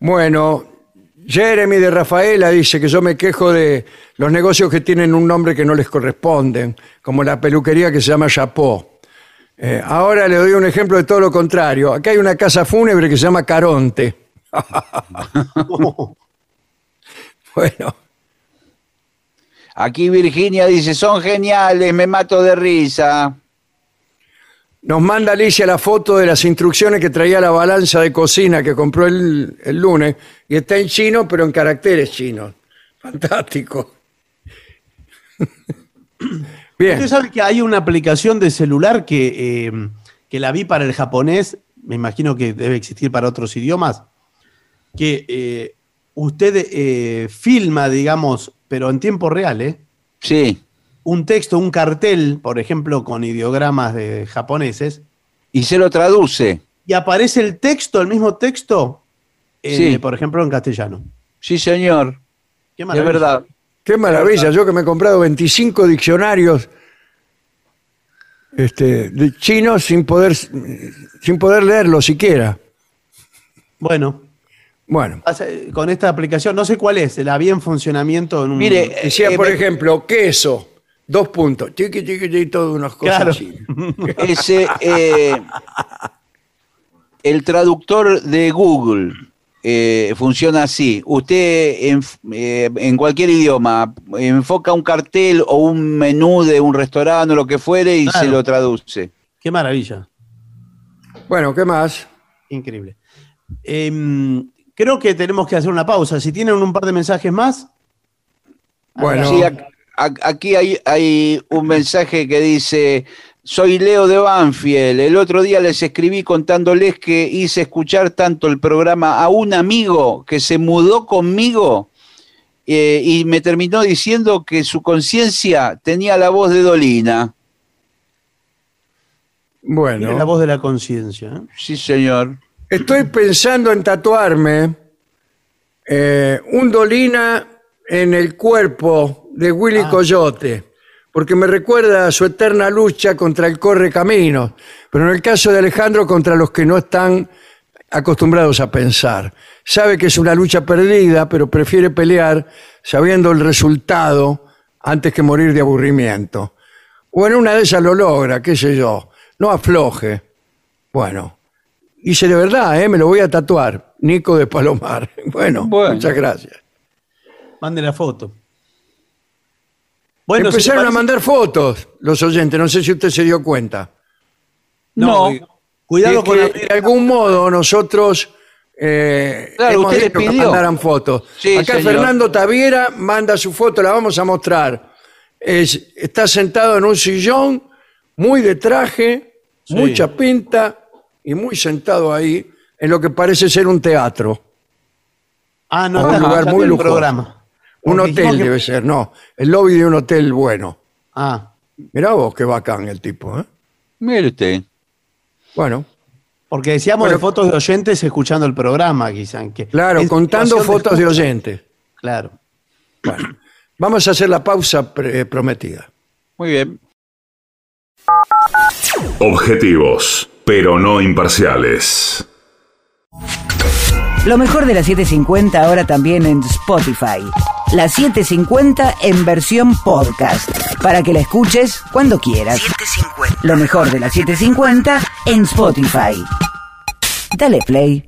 Bueno, Jeremy de Rafaela dice que yo me quejo de los negocios que tienen un nombre que no les corresponden, como la peluquería que se llama Chapó. Eh, ahora le doy un ejemplo de todo lo contrario. Acá hay una casa fúnebre que se llama Caronte. Bueno, Aquí Virginia dice, son geniales, me mato de risa. nos manda Alicia la foto de las instrucciones que traía la balanza de cocina que compró el, el lunes y está en chino, pero en caracteres chinos. Fantástico. Bien. Usted sabe que hay una aplicación de celular que, eh, que la vi para el japonés, me imagino que debe existir para otros idiomas, que eh, usted eh, filma, digamos, pero en tiempo real, ¿eh? Sí. un texto, un cartel, por ejemplo, con ideogramas de japoneses, Y se lo traduce. y aparece el texto, el mismo texto, Sí. por ejemplo, en castellano. Sí, señor. Qué De maravilla. verdad. Qué maravilla, yo que me he comprado 25 diccionarios este, de chinos sin poder, sin poder leerlo siquiera. Bueno, Bueno, con esta aplicación, no sé cuál es, la vi en funcionamiento en un... Mire, decía, eh, por me- ejemplo, queso, dos puntos, chiqui, chiqui, chiqui, todas unas cosas Claro. Ese, eh, el traductor de Google eh, funciona así. Usted en, eh, en cualquier idioma enfoca un cartel o un menú de un restaurante o lo que fuere y Claro. se lo traduce. Qué maravilla. Bueno, ¿qué más? Increíble. Em, creo que tenemos que hacer una pausa. Si tienen un par de mensajes más. Bueno, Sí, aquí hay, hay un mensaje que dice, soy Leo de Banfield, el otro día les escribí contándoles que hice escuchar tanto el programa a un amigo que se mudó conmigo eh, y me terminó diciendo que su conciencia tenía la voz de Dolina. bueno. Tiene la voz de la conciencia. ¿eh? Sí, señor. Estoy pensando en tatuarme eh, un Dolina en el cuerpo de Willy Coyote, porque me recuerda a su eterna lucha contra el corre camino, pero en el caso de Alejandro contra los que no están acostumbrados a pensar. Sabe que es una lucha perdida, pero prefiere pelear sabiendo el resultado antes que morir de aburrimiento. O en una de esas lo logra, qué sé yo, no afloje. Bueno, Hice de verdad, ¿eh? me lo voy a tatuar. Nico de Palomar. Bueno, Bueno. muchas gracias. Mande la foto. Bueno, si Empezaron a mandar fotos los oyentes, no sé si usted se dio cuenta. No, No. Cuidado con que abrir- de algún modo nosotros eh, Claro, hemos usted dicho que pidió. mandaran fotos. Sí, Acá señor. Fernando Taviera manda su foto, la vamos a mostrar. Es- está sentado en un sillón, muy de traje, Sí. mucha pinta y muy sentado ahí en lo que parece ser un teatro. Ah, no, un está, lugar muy lujoso. programa. Un Porque dijimos hotel que- debe ser, no, el lobby de un hotel bueno. Ah, Mirá vos qué bacán el tipo, ¿eh? Mire usted. Bueno, porque decíamos Bueno, de fotos de oyentes escuchando el programa, quizá. Que claro, contando situación fotos de oyentes. Claro. Bueno, vamos a hacer la pausa pre- prometida. Muy bien. Objetivos, pero no imparciales. Lo mejor de la 750 ahora también en Spotify. La 750 en versión podcast. Para que la escuches cuando quieras. Lo mejor de la 750 en Spotify. Dale play.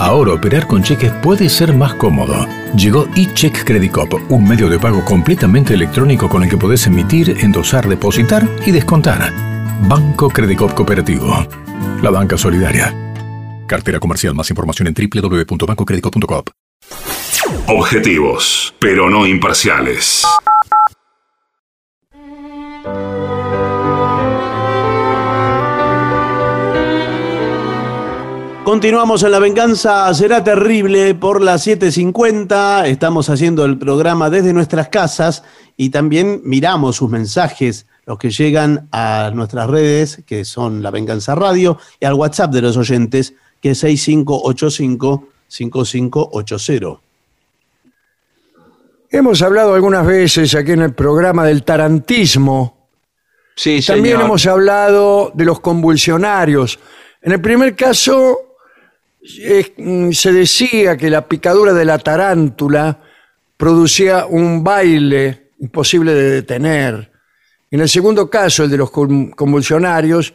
Ahora operar con cheques puede ser más cómodo. Llegó eCheck Credit Cop, un medio de pago completamente electrónico con el que podés emitir, endosar, depositar y descontar. Banco Credit Cop Cooperativo. La banca solidaria. Cartera comercial. Más información en www.bancocreditcop.com. Objetivos, pero no imparciales. Continuamos en La Venganza Será Terrible por las 7.50. Estamos haciendo el programa desde nuestras casas y también miramos sus mensajes, los que llegan a nuestras redes, que son La Venganza Radio, y al WhatsApp de los oyentes, que es 6585-5580. Hemos hablado algunas veces aquí en el programa del tarantismo. Sí, También señor. hemos hablado de los convulsionarios. En el primer caso, mm, se decía que la picadura de la tarántula producía un baile imposible de detener. En el segundo caso, el de los con- convulsionarios,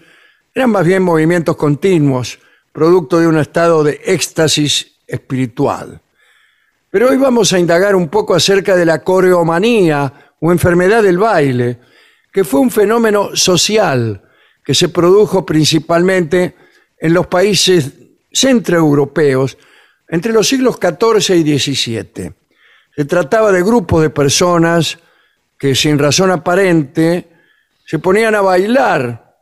eran más bien movimientos continuos, producto de un estado de éxtasis espiritual. Pero hoy vamos a indagar un poco acerca de la coreomanía o enfermedad del baile, que fue un fenómeno social que se produjo principalmente en los países centroeuropeos entre los siglos XIV y XVII. Se trataba de grupos de personas que sin razón aparente se ponían a bailar,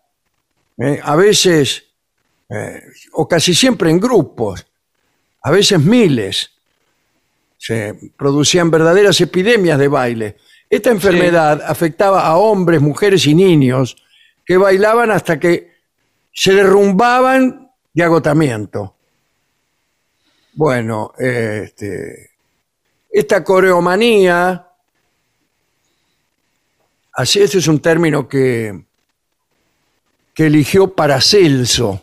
eh, a veces eh, o casi siempre en grupos, a veces miles se producían verdaderas epidemias de baile. Esta enfermedad afectaba a hombres, mujeres y niños que bailaban hasta que se derrumbaban de agotamiento. Bueno, este, esta coreomanía Así, ese es un término que, que eligió Paracelso.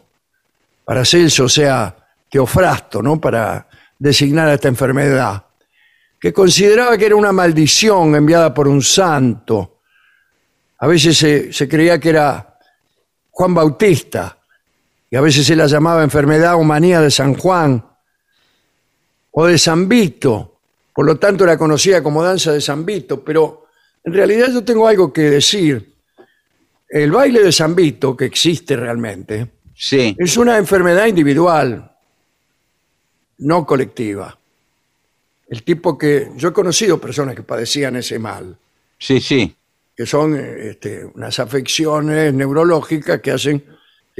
Paracelso, o sea, Teofrasto, ¿no? Para designar a esta enfermedad, que consideraba que era una maldición enviada por un santo. A veces se, se creía que era Juan Bautista, y a veces se la llamaba enfermedad o manía de San Juan o de San Vito, por lo tanto era conocida como danza de San Vito, pero en realidad yo tengo algo que decir. El baile de San Vito, que existe realmente, Sí. es una enfermedad individual, no colectiva. El tipo que yo he conocido personas que padecían ese mal, Sí, sí. que son este, unas afecciones neurológicas que hacen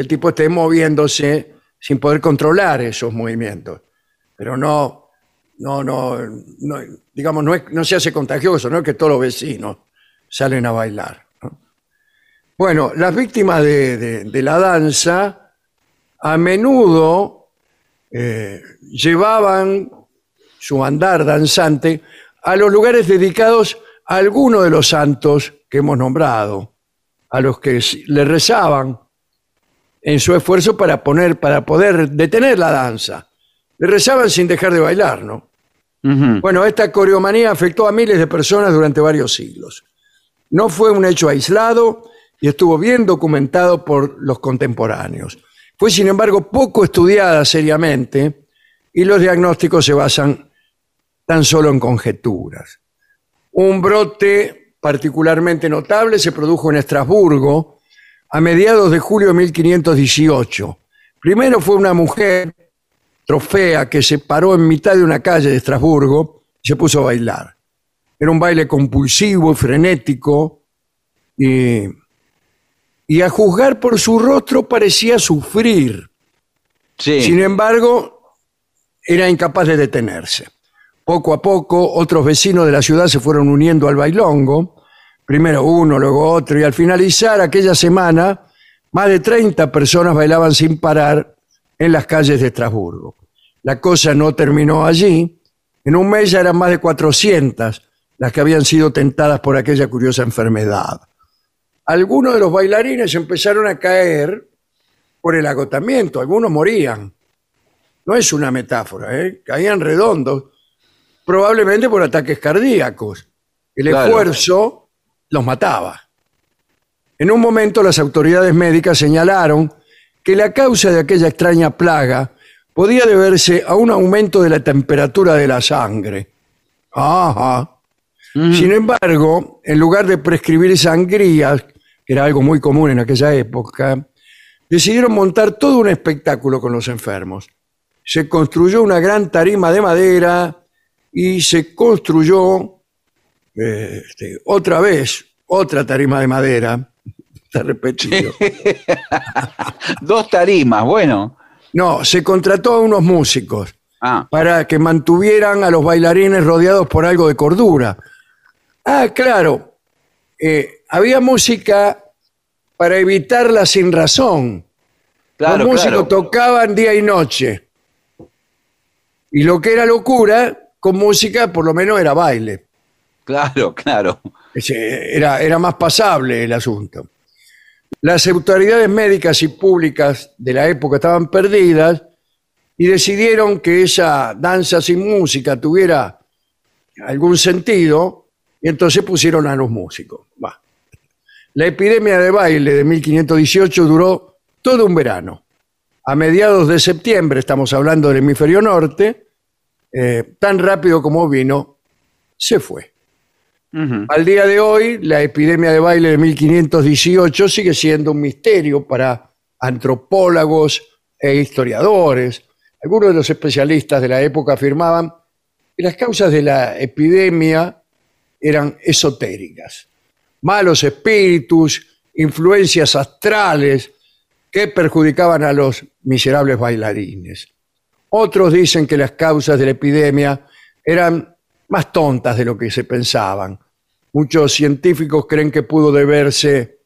el tipo esté moviéndose sin poder controlar esos movimientos. Pero no, no, no, no, digamos, no, es- no se hace contagioso, no es que todos los vecinos salen a bailar. ¿no? Bueno, las víctimas de, la danza a menudo eh, llevaban su andar danzante a los lugares dedicados a alguno de los santos que hemos nombrado, a los que le rezaban en su esfuerzo para poner, para poder detener la danza. Le rezaban sin dejar de bailar, ¿no? Bueno, esta coreomanía afectó a miles de personas durante varios siglos. No fue un hecho aislado y estuvo bien documentado por los contemporáneos. Fue, sin embargo, poco estudiada seriamente y los diagnósticos se basan tan solo en conjeturas. Un brote particularmente notable se produjo en Estrasburgo a mediados de julio de 1518. Primero fue una mujer trofea que se paró en mitad de una calle de Estrasburgo y se puso a bailar. Era un baile compulsivo, frenético, y, y a juzgar por su rostro parecía sufrir. Sí. Sin embargo, era incapaz de detenerse. Poco a poco, otros vecinos de la ciudad se fueron uniendo al bailongo, primero uno, luego otro, y al finalizar aquella semana, más de 30 personas bailaban sin parar en las calles de Estrasburgo. La cosa no terminó allí. En un mes ya eran más de 400 las que habían sido tentadas por aquella curiosa enfermedad. Algunos de los bailarines empezaron a caer por el agotamiento, algunos morían. No es una metáfora, ¿eh? caían redondos, probablemente por ataques cardíacos. El Claro. esfuerzo los mataba. En un momento las autoridades médicas señalaron que la causa de aquella extraña plaga podía deberse a un aumento de la temperatura de la sangre. Ajá. Sin embargo, en lugar de prescribir sangrías, que era algo muy común en aquella época, decidieron montar todo un espectáculo con los enfermos. Se construyó una gran tarima de madera y se construyó eh, este, otra vez otra tarima de madera. Está repetido. Dos tarimas, bueno. No, se contrató a unos músicos Ah, para que mantuvieran a los bailarines rodeados por algo de cordura. Ah, claro, eh, había música para evitar la sin razón. claro, los músicos claro. tocaban día y noche. Y lo que era locura, con música por lo menos era baile. Claro, claro. Era, era más pasable el asunto. Las autoridades médicas y públicas de la época estaban perdidas y decidieron que esa danza sin música tuviera algún sentido y entonces pusieron a los músicos. La epidemia de baile de 1518 duró todo un verano. A mediados de septiembre, estamos hablando del hemisferio norte, eh, tan rápido como vino, se fue. Al día de hoy, la epidemia de baile de 1518 sigue siendo un misterio para antropólogos e historiadores. Algunos de los especialistas de la época afirmaban que las causas de la epidemia eran esotéricas. Malos espíritus, influencias astrales que perjudicaban a los miserables bailarines. Otros dicen que las causas de la epidemia eran más tontas de lo que se pensaban. Muchos científicos creen que pudo deberse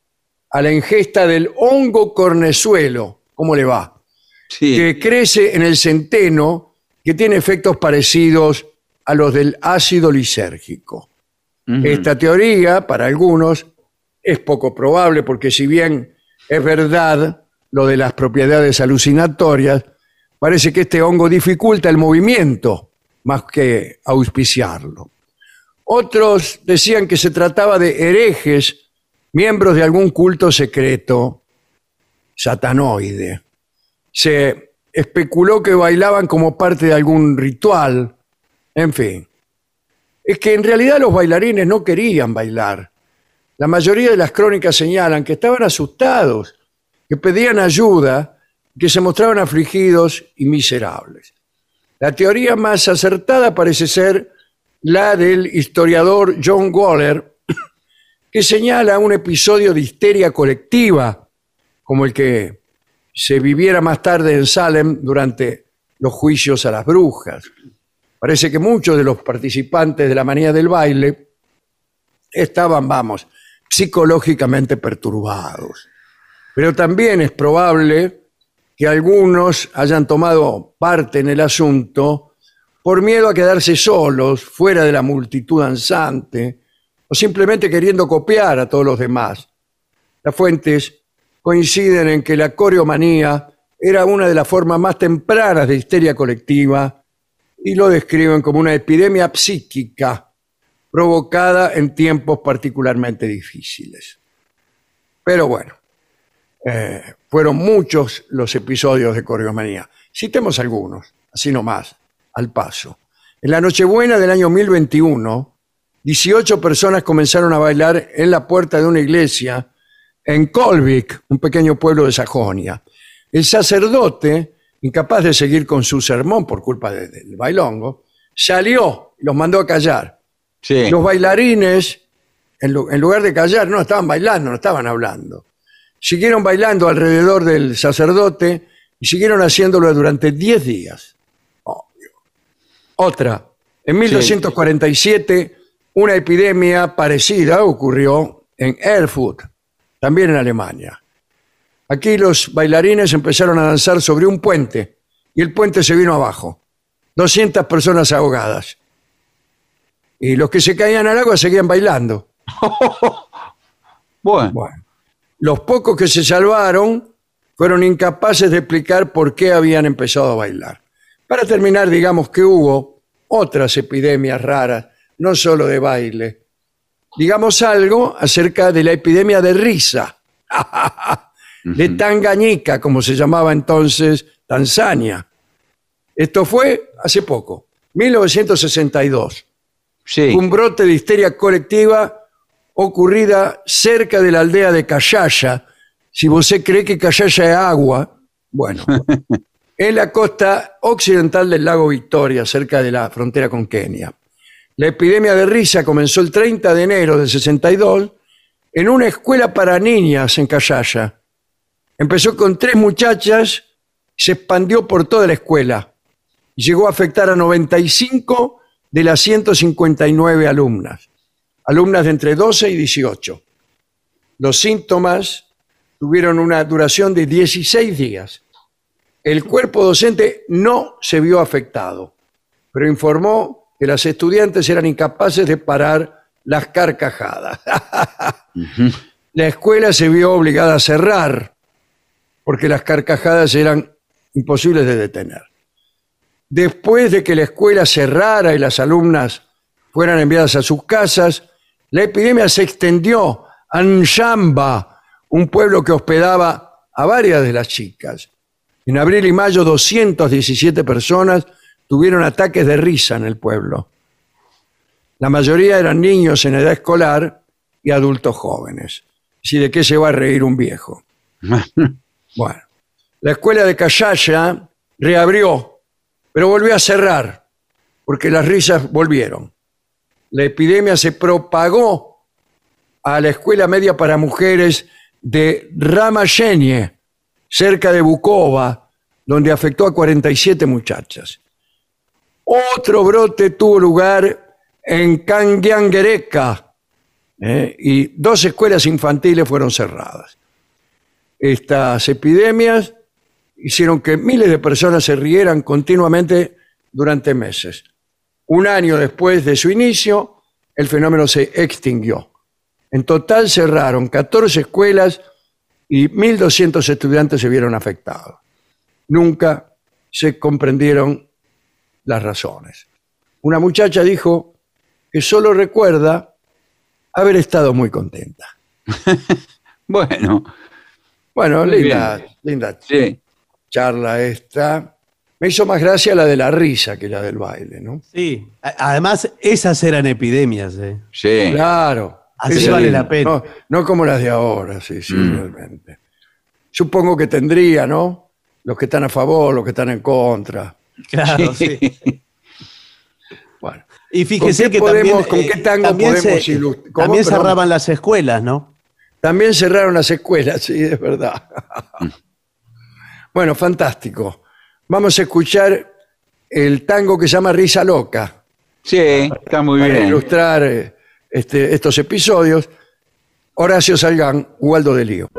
a la ingesta del hongo cornezuelo. ¿Cómo le va? Sí. Que crece en el centeno, que tiene efectos parecidos a los del ácido lisérgico. Esta teoría, para algunos, es poco probable porque si bien es verdad lo de las propiedades alucinatorias, parece que este hongo dificulta el movimiento más que auspiciarlo. Otros decían que se trataba de herejes, miembros de algún culto secreto satanoide. Se especuló que bailaban como parte de algún ritual, en fin. Es que en realidad los bailarines no querían bailar. La mayoría de las crónicas señalan que estaban asustados, que pedían ayuda, que se mostraban afligidos y miserables. La teoría más acertada parece ser la del historiador John Waller, que señala un episodio de histeria colectiva, como el que se viviera más tarde en Salem durante los juicios a las brujas. Parece que muchos de los participantes de la manía del baile estaban, vamos, psicológicamente perturbados. Pero también es probable que algunos hayan tomado parte en el asunto por miedo a quedarse solos, fuera de la multitud ansante, o simplemente queriendo copiar a todos los demás. Las fuentes coinciden en que la coreomanía era una de las formas más tempranas de histeria colectiva y lo describen como una epidemia psíquica provocada en tiempos particularmente difíciles. Pero bueno, eh, fueron muchos los episodios de coreomanía. Citemos algunos, así nomás al paso. En la Nochebuena del año 1021, 18 personas comenzaron a bailar en la puerta de una iglesia en Kolvik, un pequeño pueblo de Sajonia. El sacerdote, incapaz de seguir con su sermón por culpa del bailongo, salió y los mandó a callar. Los bailarines, en, en lugar de callar, no estaban bailando, no estaban hablando. Siguieron bailando alrededor del sacerdote y siguieron haciéndolo durante 10 días. Otra. En 1247, una epidemia parecida ocurrió en Erfurt, también en Alemania. Aquí los bailarines empezaron a danzar sobre un puente y el puente se vino abajo. 200 personas ahogadas. Y los que se caían al agua seguían bailando. Bueno, Bueno, los pocos que se salvaron fueron incapaces de explicar por qué habían empezado a bailar. Para terminar, digamos que hubo otras epidemias raras, no solo de baile. Digamos algo acerca de la epidemia de risa, de Tangañica, como se llamaba entonces Tanzania. Esto fue hace poco, 1962 sí. un brote de histeria colectiva ocurrida cerca de la aldea de Cayaya. Si usted cree que Cayaya es agua, bueno, en la costa occidental del lago Victoria, cerca de la frontera con Kenia. La epidemia de risa comenzó el 30 de enero del 62 en una escuela para niñas en Cayaya. Empezó con tres muchachas, se expandió por toda la escuela y llegó a afectar a 95 de las 159 alumnas, alumnas de entre 12 y 18. Los síntomas tuvieron una duración de 16 días. El cuerpo docente no se vio afectado, pero informó que las estudiantes eran incapaces de parar las carcajadas. La escuela se vio obligada a cerrar porque las carcajadas eran imposibles de detener. Después de que la escuela cerrara y las alumnas fueran enviadas a sus casas, la epidemia se extendió a Nshamba, un pueblo que hospedaba a varias de las chicas. En abril y mayo, 217 personas tuvieron ataques de risa en el pueblo. La mayoría eran niños en edad escolar y adultos jóvenes. ¿Si de qué se va a reír un viejo? Bueno, la escuela de Cayaya reabrió, pero volvió a cerrar, porque las risas volvieron. La epidemia se propagó a la escuela media para mujeres de Ramayenie, cerca de Bukova, donde afectó a 47 muchachas. Otro brote tuvo lugar en Kangiangereka ¿eh? y dos escuelas infantiles fueron cerradas. Estas epidemias hicieron que miles de personas se rieran continuamente durante meses. Un año después de su inicio, el fenómeno se extinguió. En total cerraron 14 escuelas y 1.200 estudiantes se vieron afectados. Nunca se comprendieron las razones. Una muchacha dijo que solo recuerda haber estado muy contenta. Bueno, Bueno, linda, linda sí. charla esta. Me hizo más gracia la de la risa que la del baile, ¿no? Sí. A- Además, esas eran epidemias. ¿eh? Sí. Claro. Así Esa- vale la pena. No, no como las de ahora, sí, sí, realmente. Supongo que tendría, ¿no? Los que están a favor, los que están en contra. Claro, sí. Bueno, Y fíjese ¿Con qué que podemos- también, con eh, qué tango también podemos se- ilust- ¿Cómo? También Perdón. cerraban las escuelas, ¿no? también cerraron las escuelas, sí, es verdad. bueno, fantástico. Vamos a escuchar el tango que se llama Risa Loca. Sí, está muy para bien. ilustrar este, estos episodios. Horacio Salgán, Waldo de Lío.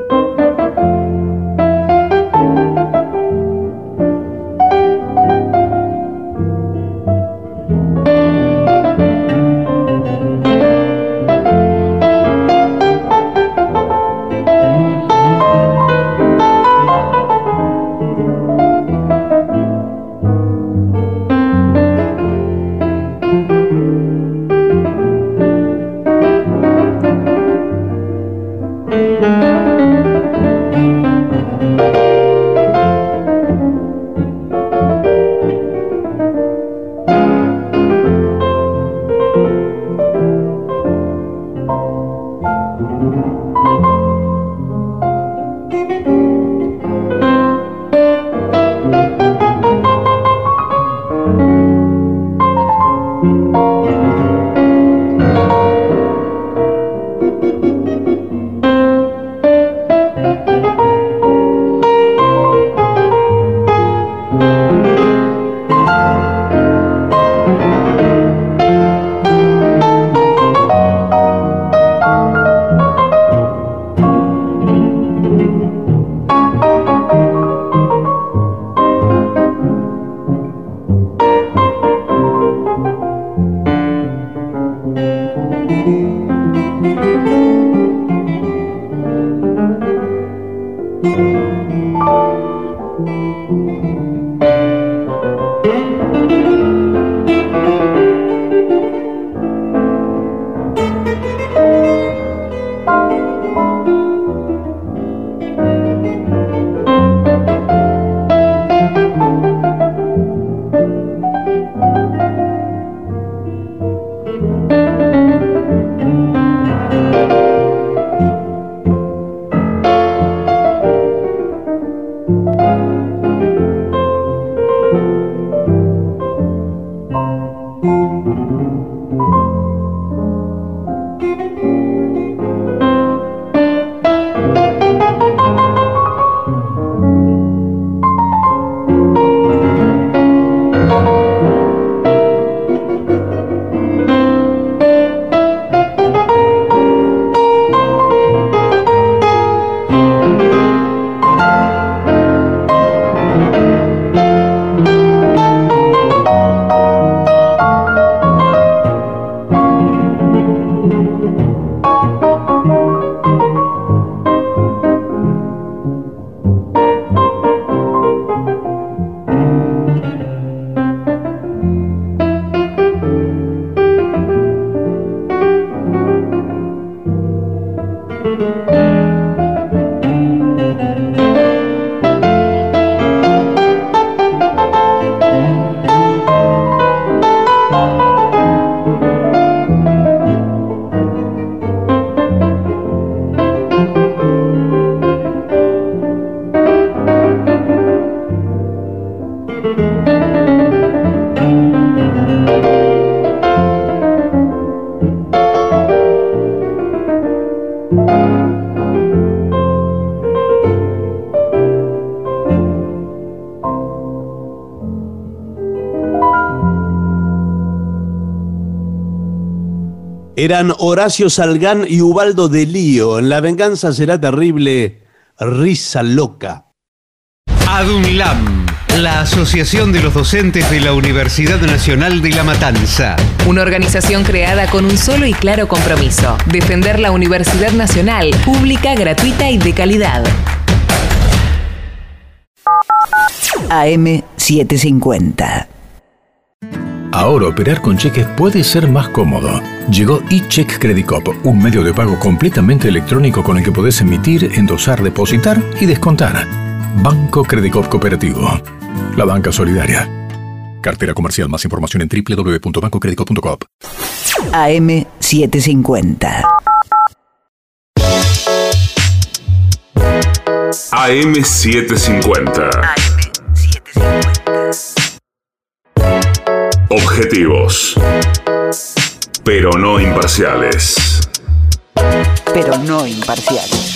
Eran Horacio Salgán y Ubaldo de Lío. En La venganza será terrible. Risa loca. Adunlam, la Asociación de los Docentes de la Universidad Nacional de La Matanza. Una organización creada con un solo y claro compromiso, defender la Universidad Nacional, pública, gratuita y de calidad. AM750. Ahora operar con cheques puede ser más cómodo. Llegó eCheck Credit Cop, un medio de pago completamente electrónico con el que podés emitir, endosar, depositar y descontar. Banco Credit Cop Cooperativo. La banca solidaria. Cartera comercial. Más información en www.bancocreditcop.com. AM750. AM750. Objetivos. Pero no imparciales. Pero no imparciales.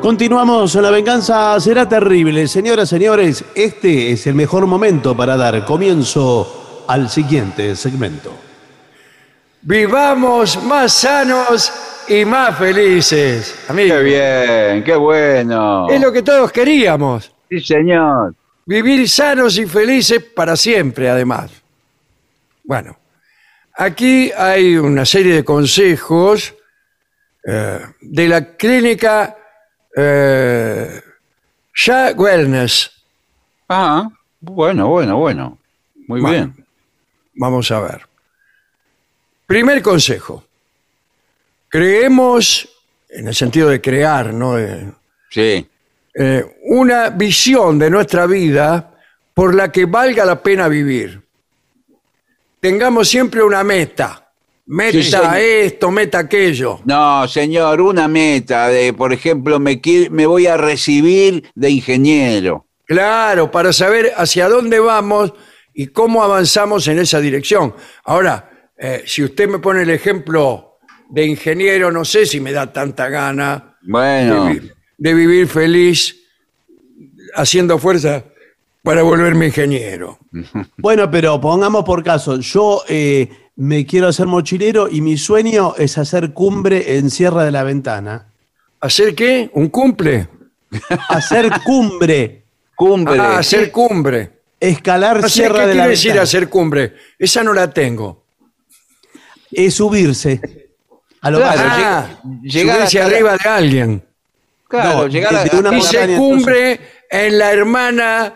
Continuamos, la venganza será terrible. Señoras, señores, este es el mejor momento para dar comienzo al siguiente segmento. Vivamos más sanos y más felices. Amigos, Qué bien, qué bueno. es lo que todos queríamos. Sí, señor. Vivir sanos y felices para siempre, además. Bueno, aquí hay una serie de consejos eh, de la clínica eh, Ya Wellness. Ah, bueno, bueno, bueno. Muy Bueno. bien. Vamos a ver. Primer consejo. Creemos, en el sentido de crear, ¿no? De- Sí. eh, una visión de nuestra vida por la que valga la pena vivir. Tengamos siempre una meta. Meta Sí, esto, meta aquello. No, señor, una meta de, por ejemplo, me, me voy a recibir de ingeniero. Claro, para saber hacia dónde vamos y cómo avanzamos en esa dirección. Ahora, eh, si usted me pone el ejemplo de ingeniero, no sé si me da tanta gana Bueno, de, vi- de vivir feliz haciendo fuerza para volverme ingeniero. Bueno, pero pongamos por caso, yo eh, me quiero hacer mochilero y mi sueño es hacer cumbre en Sierra de la Ventana. ¿Hacer qué? ¿Un cumple? Hacer cumbre, cumbre. Ah, hacer cumbre. escalar No sé Sierra de la quiere decir Ventana. hacer cumbre. Esa no la tengo. Es subirse. A lo Claro, Ah, llegar hasta la- arriba de alguien. claro, no, llegar a, de una a- Dice montaña, cumbre en la hermana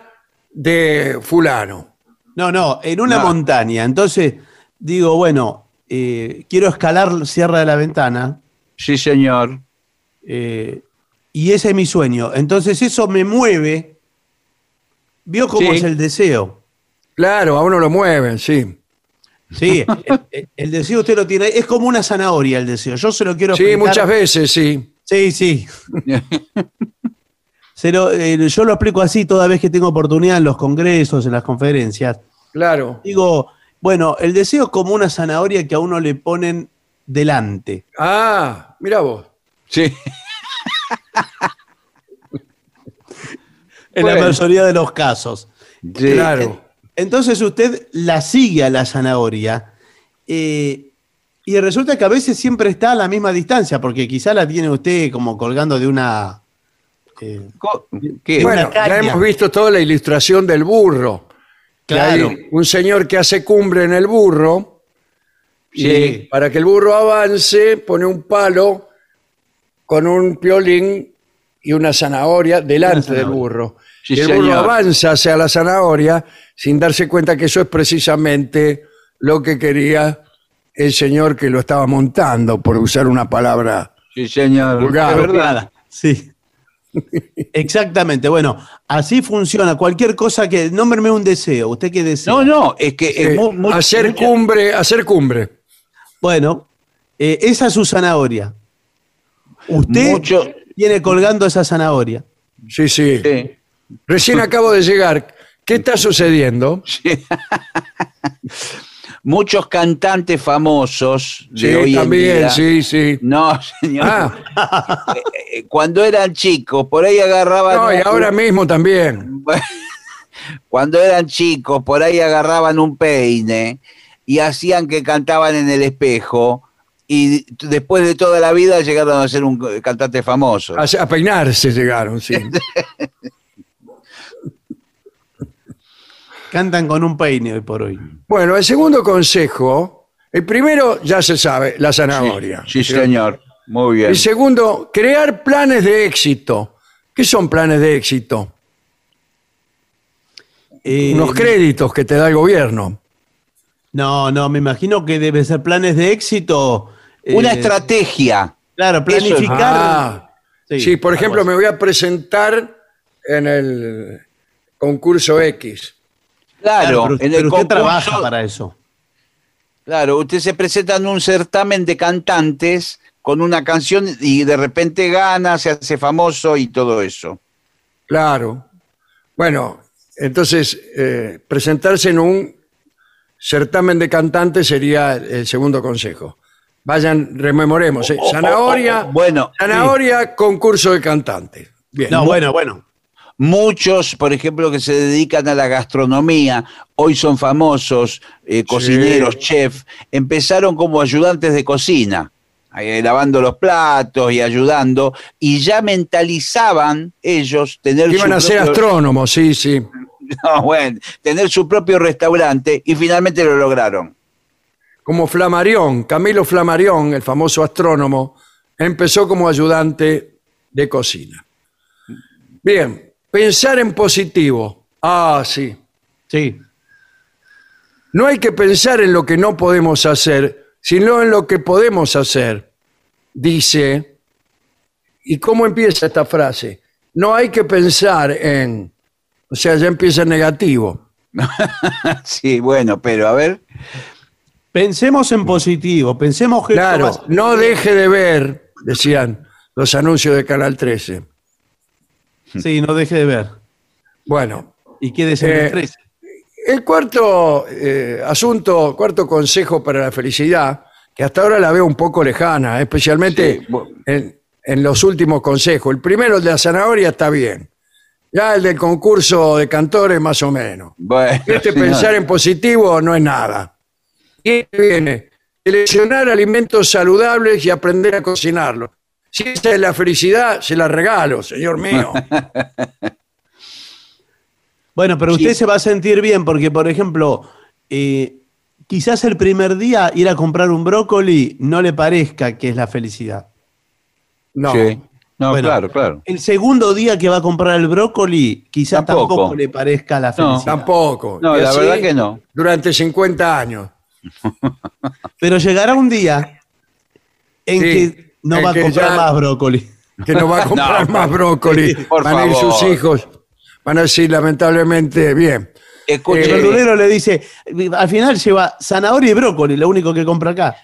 de fulano. No, no, en una No. montaña. Entonces, digo, bueno, eh, quiero escalar Sierra de la Ventana Sí, señor. eh, y ese es mi sueño. Entonces, eso me mueve. ¿Vio cómo Sí. es el deseo? Claro, a uno lo mueven, sí. Sí, el, el- el deseo usted lo tiene. Es como una zanahoria el deseo. Yo se lo quiero Sí, explicar. muchas veces, sí. Sí, sí. Se lo- eh, yo lo explico así toda vez que tengo oportunidad en los congresos, en las conferencias. Claro. Digo, bueno, el deseo es como una zanahoria que a uno le ponen delante. Ah, mira vos. Sí. En la mayoría de los casos. Sí. Claro. Entonces usted la sigue a la zanahoria eh, y resulta que a veces siempre está a la misma distancia, porque quizá la tiene usted como colgando de una... eh. Bueno, una ya hemos visto toda la ilustración del burro. Que Claro. hay un señor que hace cumbre en el burro. Sí. Y para que el burro avance, pone un palo con un piolín y una zanahoria delante Una zanahoria. del burro. Sí, y el burro señor. avanza hacia la zanahoria sin darse cuenta que eso es precisamente lo que quería el señor que lo estaba montando, por usar una palabra. Sí, señor. Vulgar. Es verdad. Sí. Exactamente, bueno, así funciona. Cualquier cosa que. Nómbreme un deseo. ¿Usted qué desea? No, no, es que es Eh, mu- mu- hacer mucha- cumbre, hacer cumbre. Bueno, eh, esa es su zanahoria. Usted Mucho- tiene colgando esa zanahoria. Sí, sí. Sí. Recién acabo de llegar. ¿Qué está sucediendo? Muchos cantantes famosos de Sí, hoy en también, día. sí, sí. No, señor. Ah, Eh, Cuando eran chicos, por ahí agarraban. no, y un- ahora mismo también. Cuando eran chicos, por ahí agarraban un peine y hacían que cantaban en el espejo y después de toda la vida llegaron a ser un cantante famoso. A, a peinarse llegaron, sí. Cantan con un peine hoy por hoy. Bueno, el segundo consejo, el primero ya se sabe, la zanahoria. Sí, señor. Muy bien. El segundo, crear planes de éxito. ¿Qué son planes de éxito? Eh, Unos créditos que te da el gobierno. No, no, me imagino que debe ser planes de éxito. eh, Una estrategia. Claro, planificar. Ah, sí, por ejemplo, así. me voy a presentar en el concurso X. Claro, pero, en pero el usted concurso, trabaja para eso. claro, usted se presenta en un certamen de cantantes con una canción y de repente gana, se hace famoso y todo eso. Claro. Bueno, entonces, eh, presentarse en un certamen de cantantes sería el segundo consejo. Vayan, rememoremos. ¿eh? Oh, oh, Zanahoria, oh, oh, bueno, zanahoria, concurso de cantantes. Bien. No, bueno, bueno. Muchos, por ejemplo, que se dedican a la gastronomía, hoy son famosos, eh, cocineros, chef, empezaron como ayudantes de cocina, eh, lavando los platos y ayudando, y ya mentalizaban ellos tener Que iban su a ser astrónomos, sí, sí. No, bueno, tener su propio restaurante y finalmente lo lograron. Como Flamarión, Camilo Flamarión, el famoso astrónomo, empezó como ayudante de cocina. Bien, pensar en positivo. Ah, sí. Sí. No hay que pensar en lo que no podemos hacer, sino en lo que podemos hacer. Dice, ¿y cómo empieza esta frase? No hay que pensar en, o sea, ya empieza en negativo. sí, bueno, pero a ver, Pensemos en positivo, pensemos que. Claro, no deje de ver, decían los anuncios de Canal 13. Sí, no deje de ver. Bueno, Y quédese en Eh, el 13. el cuarto eh, asunto, cuarto consejo para la felicidad, que hasta ahora la veo un poco lejana, especialmente Sí, bu- en, en los últimos consejos. El primero, el de la zanahoria, está bien. Ya el del concurso de cantores, más o menos. bueno, Este señor. pensar en positivo no es nada. Y viene, seleccionar alimentos saludables y aprender a cocinarlos. Si esa es la felicidad, se la regalo, señor mío. Bueno, pero Sí. usted se va a sentir bien porque, por ejemplo, eh, quizás el primer día ir a comprar un brócoli no le parezca que es la felicidad. No. Sí. No, Bueno, claro, claro. El segundo día que va a comprar el brócoli, quizás tampoco, Tampoco. le parezca la No. felicidad. Tampoco. No, Y la así, verdad que no. Durante 50 años. Pero llegará un día en Sí, que no va a comprar ya- más brócoli. Que no va a comprar No, más brócoli. por Van a ir sus hijos. Van a decir, lamentablemente, bien. Escuche, El Eh, verdulero le dice, al final lleva zanahoria y brócoli, lo único que compra acá.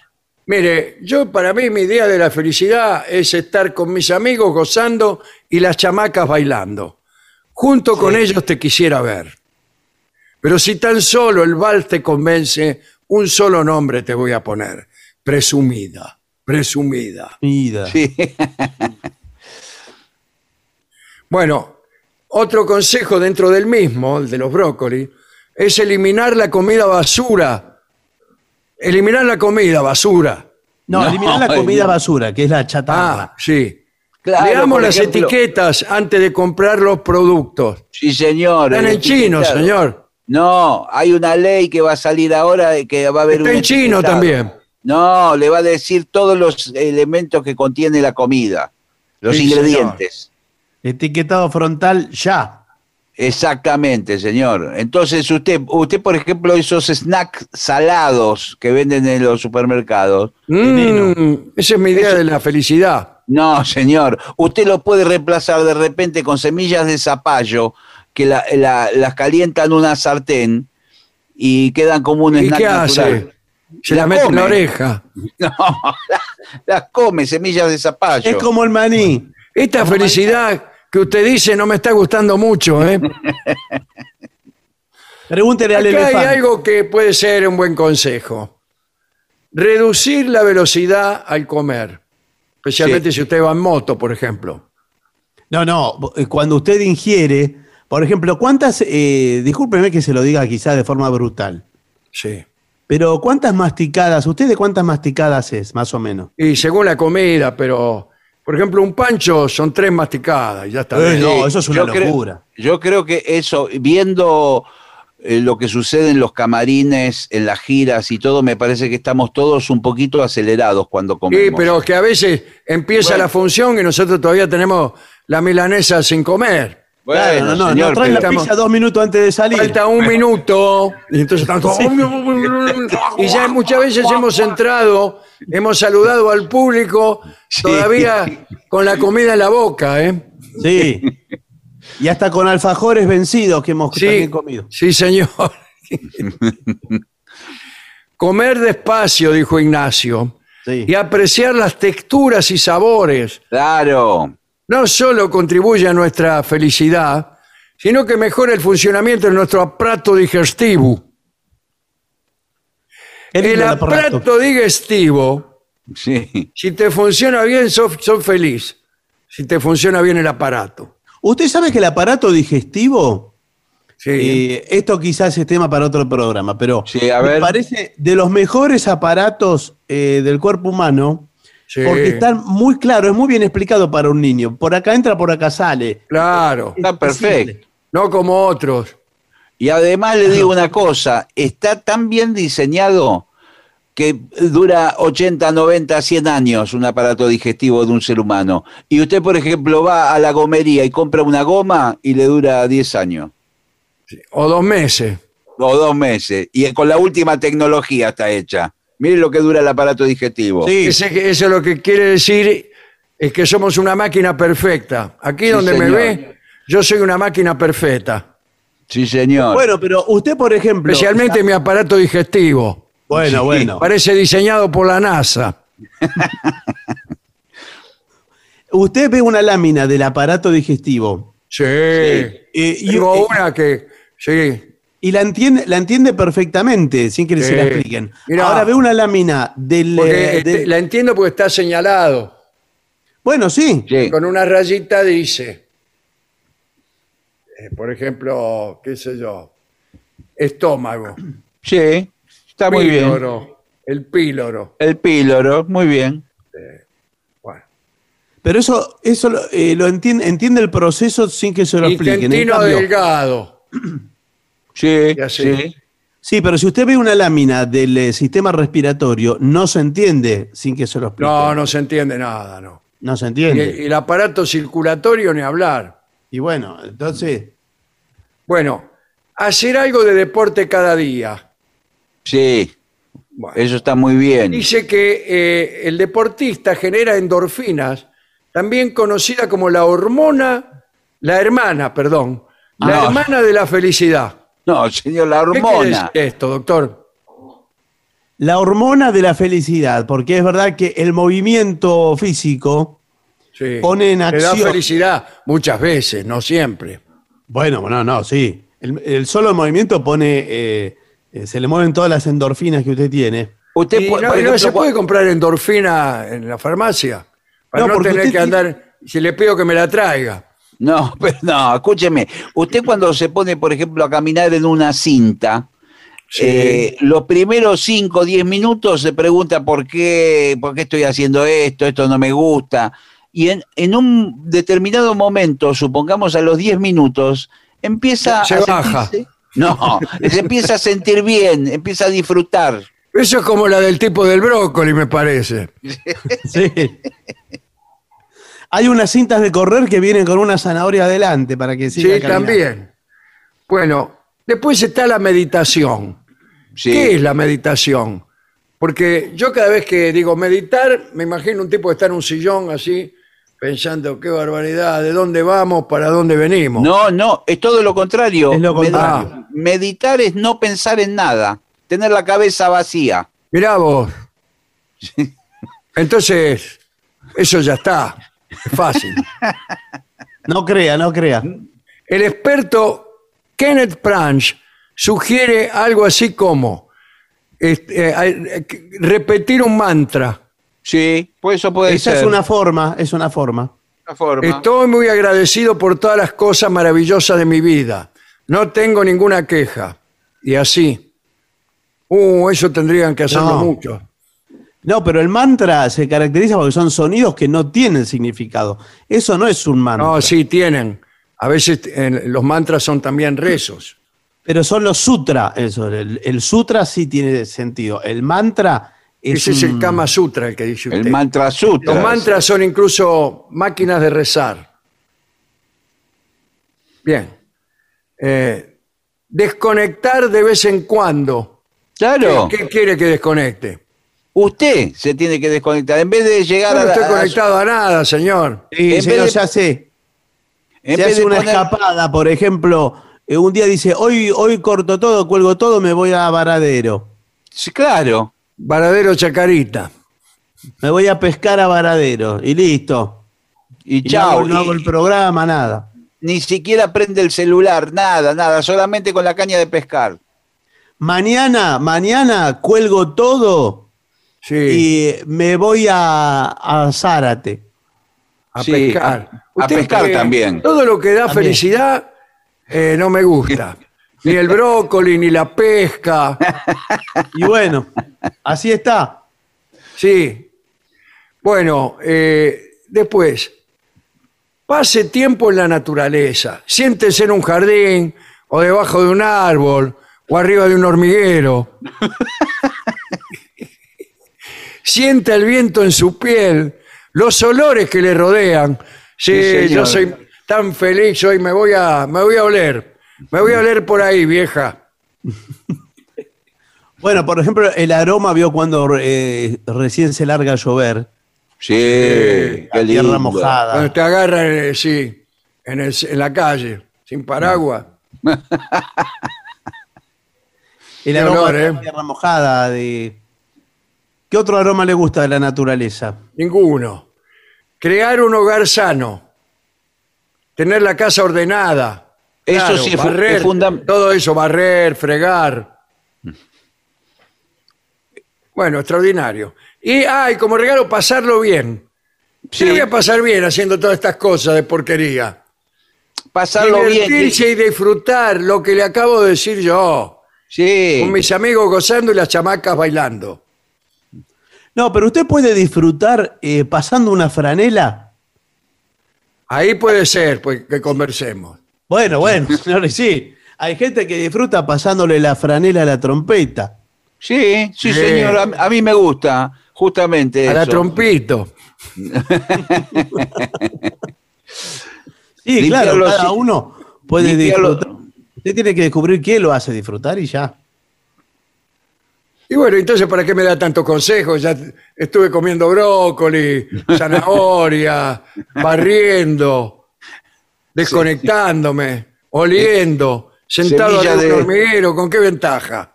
Mire, yo para mí mi día de la felicidad es estar con mis amigos gozando y las chamacas bailando. Junto con ellos te quisiera ver. Pero si tan solo el vals te convence, un solo nombre te voy a poner. Presumida, presumida. Sí. Bueno, otro consejo dentro del mismo, el de los brócolis, es eliminar la comida basura. Eliminar la comida basura. No, No, eliminar la comida basura, que es la chatarra. Ah, sí. Claro, Leamos las ejemplo- etiquetas antes de comprar los productos. Sí, señor. Están en chino, señor. No, hay una ley que va a salir ahora de que va a haber Está un en chino también. No, le va a decir todos los elementos que contiene la comida, los Sí, ingredientes. Etiquetado frontal ya. Exactamente, señor. Entonces usted, usted por ejemplo, esos snacks salados que venden en los supermercados, Mm, esa es mi idea de la felicidad. no, señor. Usted lo puede reemplazar de repente con semillas de zapallo que la- la- las calientan en una sartén y quedan como un ¿Y snack qué natural. hace? Se la, La mete en la oreja. No, la- las come, semillas de zapallo. Es como el maní. Esta felicidad que usted dice no me está gustando mucho. ¿eh? Pregúntele al Acá hay elefante. algo que puede ser un buen consejo. Reducir la velocidad al comer. Especialmente si usted va en moto, por ejemplo. No, no, eh, cuando usted ingiere, por ejemplo, ¿cuántas, eh, discúlpeme que se lo diga quizás de forma brutal, Sí. Pero ¿cuántas masticadas? ¿Usted de cuántas masticadas es, más o menos? Y según la comida, pero, por ejemplo, un pancho son tres masticadas y ya está. Eh, no, eso es una Yo creo- locura. yo creo que eso, viendo eh, lo que sucede en los camarines, en las giras y todo, me parece que estamos todos un poquito acelerados cuando comemos. Sí, pero que a veces empieza Bueno. la función y nosotros todavía tenemos la milanesa sin comer. Bueno, Claro, no, no, señor, no traen la pizza dos minutos antes de salir. Falta un minuto y entonces están todos- y ya muchas veces hemos entrado, hemos saludado al público todavía con la comida en la boca, ¿eh? Sí. Y hasta con alfajores vencidos que hemos Sí, también comido. sí, señor. Comer despacio, dijo Ignacio, Sí. y apreciar las texturas y sabores Claro. No solo contribuye a nuestra felicidad, sino que mejora el funcionamiento de nuestro aparato digestivo. El el aparato. digestivo, Sí. si te funciona bien, sos, sos feliz. Si te funciona bien el aparato. ¿Usted sabe que el aparato digestivo, Sí. eh, esto quizás es tema para otro programa, pero Sí, a me parece de los mejores aparatos eh, del cuerpo humano, Sí. porque están muy claros, es muy bien explicado para un niño. Por acá entra, por acá sale. Claro. Está perfecto. No como otros. Y además le digo una cosa, está tan bien diseñado que dura 80, 90, 100 años un aparato digestivo de un ser humano. Y usted, por ejemplo, va a la gomería y compra una goma y le dura 10 años O dos meses. o dos meses. Y con la última tecnología está hecha. Mire lo que dura el aparato digestivo. Sí. Ese- eso lo que quiere decir es que somos una máquina perfecta. Aquí Sí, donde me señor. ve, yo soy una máquina perfecta. Sí, señor. Bueno, pero usted, por ejemplo. Especialmente mi aparato digestivo. Bueno, Sí. bueno. Parece diseñado por la NASA. Usted ve una lámina del aparato digestivo Sí. eh, y, Tengo eh, una que. Sí. Y la entiende, la entiende perfectamente, sin que Sí. se la expliquen. Mirá. Ahora ve una lámina del. Porque, eh, este, del- la entiendo porque está señalado. Bueno, sí. Sí. Con una rayita dice. eh, por ejemplo, qué sé yo. Estómago. Sí, está muy bien. píloro, El píloro. El píloro, muy bien. Bueno. Pero eso, eso lo, eh, lo entiende, entiende el proceso sin que se lo expliquen. En Intestino delgado. Sí, sí. Sí, pero si usted ve una lámina del eh, sistema respiratorio, no se entiende sin que se lo expliquen. No, no se entiende nada, no. No se Y, entiende. y el aparato circulatorio ni hablar. Y bueno, entonces, Bueno, hacer algo de deporte cada día. Sí, Bueno. eso está muy bien. Dice que eh, el deportista genera endorfinas, también conocida como la hormona, la hermana, perdón, la Ah. hermana de la felicidad. No, señor, la ¿Qué hormona. decir esto, doctor? la hormona de la felicidad, porque es verdad que el movimiento físico, Sí. Pone en Le da acción. felicidad muchas veces, no siempre. bueno, no, no, sí. El, el solo movimiento pone, eh, eh, se le mueven todas las endorfinas que usted tiene. Usted, Y no, ejemplo, se puede comprar endorfina en la farmacia para No, no, porque tener que tiene- andar. Si le pido que me la traiga. No, pero no, escúcheme. Usted cuando se pone, por ejemplo, a caminar en una cinta, Sí. eh, los primeros 5 o 10 minutos se pregunta por qué, por qué estoy haciendo esto, esto no me gusta. Y en, en un determinado momento, supongamos a los 10 minutos, empieza Se a baja. sentirse- No, se empieza a sentir bien, empieza a disfrutar. Eso es como la del tipo del brócoli, me parece. Sí. Hay unas cintas de correr que vienen con una zanahoria adelante para que siga Sí, caminando. también. Bueno, después está la meditación. Sí. ¿Qué es la meditación? Porque yo cada vez que digo meditar, me imagino un tipo que está en un sillón así, pensando, qué barbaridad, ¿de dónde vamos, para dónde venimos? No, no, es todo lo contrario. Es lo contrario. Meditar es no pensar en nada, tener la cabeza vacía. Mirá vos. Entonces, eso ya está. Es fácil. No crea, no crea. El experto Kenneth Pranch sugiere algo así como este, eh, eh, repetir un mantra. Sí, pues eso puede Esa ser. es una forma, es una forma. una forma. Estoy muy agradecido por todas las cosas maravillosas de mi vida. No tengo ninguna queja. Y así. Uh, eso tendrían que hacerlo No. mucho. No, pero el mantra se caracteriza porque son sonidos que no tienen significado. Eso no es un mantra. No, sí, tienen. A veces los mantras son también rezos. Pero son los sutras, eso. El, el sutra sí tiene sentido. El mantra es. Ese es el Kama Sutra el que dice usted. El mantra sutra. Los mantras son incluso máquinas de rezar. Bien. Eh, desconectar de vez en cuando. Claro. ¿Qué, qué quiere que desconecte? Usted se tiene que desconectar. En vez de llegar no a la- estoy conectado a nada, señor. Sí, en señor, vez de- ya sé. en Se vez hace de una poner- escapada, por ejemplo, eh, un día dice, hoy, hoy corto todo, cuelgo todo, me voy a Varadero. Sí, claro. Varadero Chacarita. Me voy a pescar a Varadero. Y listo. Y, Y no chao. hago- no hago el programa, nada. Ni siquiera prende el celular, nada, nada, solamente con la caña de pescar. Mañana, mañana cuelgo todo Sí, y me voy a, a Zárate. a sí, pescar. a- a pescar también. Todo lo que da También. felicidad eh, no me gusta. Ni el brócoli, ni la pesca. Y bueno, así está. Sí. Bueno, eh, después, pase tiempo en la naturaleza. Siéntese en un jardín, o debajo de un árbol, o arriba de un hormiguero. Sienta el viento en su piel, los olores que le rodean. Sí, Sí, yo señor. soy tan feliz hoy, me voy a, me voy a oler. Me voy a oler por ahí, vieja. Bueno, por ejemplo, el aroma vio cuando eh, recién se larga a llover. Sí, qué La lindo. tierra mojada. Cuando te agarran, eh, sí, en, el- en la calle, sin paraguas. El Qué aroma olor, de ¿eh? la tierra mojada. De... ¿Qué otro aroma le gusta de la naturaleza? Ninguno. Crear un hogar sano. Tener la casa ordenada. Eso sí barrer, es Todo eso, barrer, fregar. Bueno, extraordinario. Y, ay, como regalo, pasarlo bien. Sí. Sí. voy a pasar bien haciendo todas estas cosas de porquería. Pasarlo bien. Divertirse y disfrutar lo que le acabo de decir yo. Sí. Con mis amigos gozando y las chamacas bailando. No, pero usted puede disfrutar eh, pasando una franela. Ahí puede ser, pues, que conversemos. Bueno, bueno, señores, sí. Hay gente que disfruta pasándole la franela a la trompeta. Sí, sí, Sí. señor. A, a mí me gusta, justamente. A la eso. trompito. Sí, Limpiarlo claro, cada uno puede Limpiarlo. disfrutar. Usted tiene que descubrir qué lo hace disfrutar y ya. Y bueno, entonces, ¿para qué me da tantos consejos? Ya estuve comiendo brócoli, zanahoria, barriendo, desconectándome, oliendo, sentado Semilla en un hormiguero. ¿Con qué ventaja?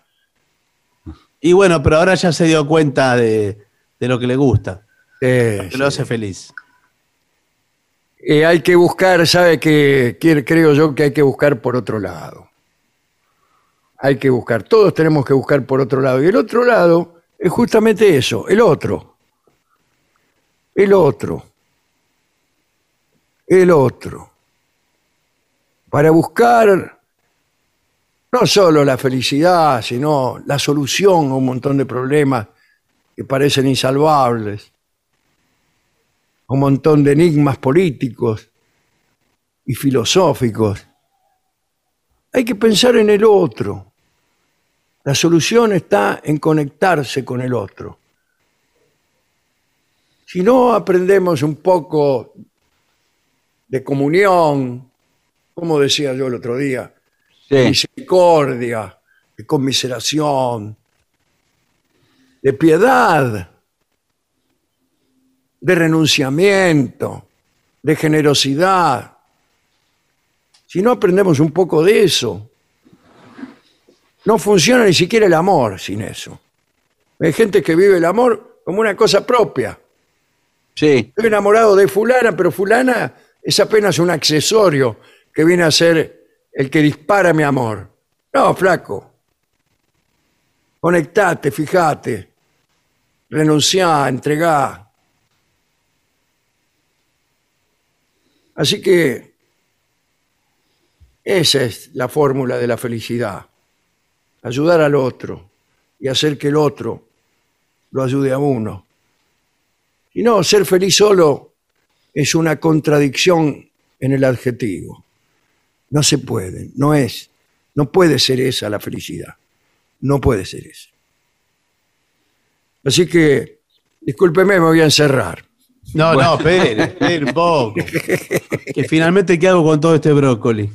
Y bueno, pero ahora ya se dio cuenta de, de lo que le gusta, Eh, que lo hace feliz. eh, hay que buscar, ¿sabe qué? Quiero- Creo yo que hay que buscar por otro lado. Hay que buscar, todos tenemos que buscar por otro lado. Y el otro lado es justamente eso, el otro. El otro. El otro. Para buscar no solo la felicidad, sino la solución a un montón de problemas que parecen insalvables un montón de enigmas políticos y filosóficos. Hay que pensar en el otro. La solución está en conectarse con el otro. Si no aprendemos un poco de comunión, como decía yo el otro día, de Sí. misericordia, de conmiseración, de piedad, de renunciamiento, de generosidad. Si no aprendemos un poco de eso, no funciona ni siquiera el amor sin eso. Hay gente que vive el amor como una cosa propia. Sí. Estoy enamorado de fulana, pero fulana es apenas un accesorio que viene a ser el que dispara mi amor. No, flaco. Conectate, fíjate. Renunciá, entregá. Así que esa es la fórmula de la felicidad. Ayudar al otro. y hacer que el otro lo ayude a uno. Y no, ser feliz solo es una contradicción en el adjetivo. No se puede, no es, no puede ser esa la felicidad. No puede ser esa. Así que, discúlpeme, me voy a encerrar. No, no, espere, espere un poco. Que finalmente, ¿qué hago con todo este brócoli?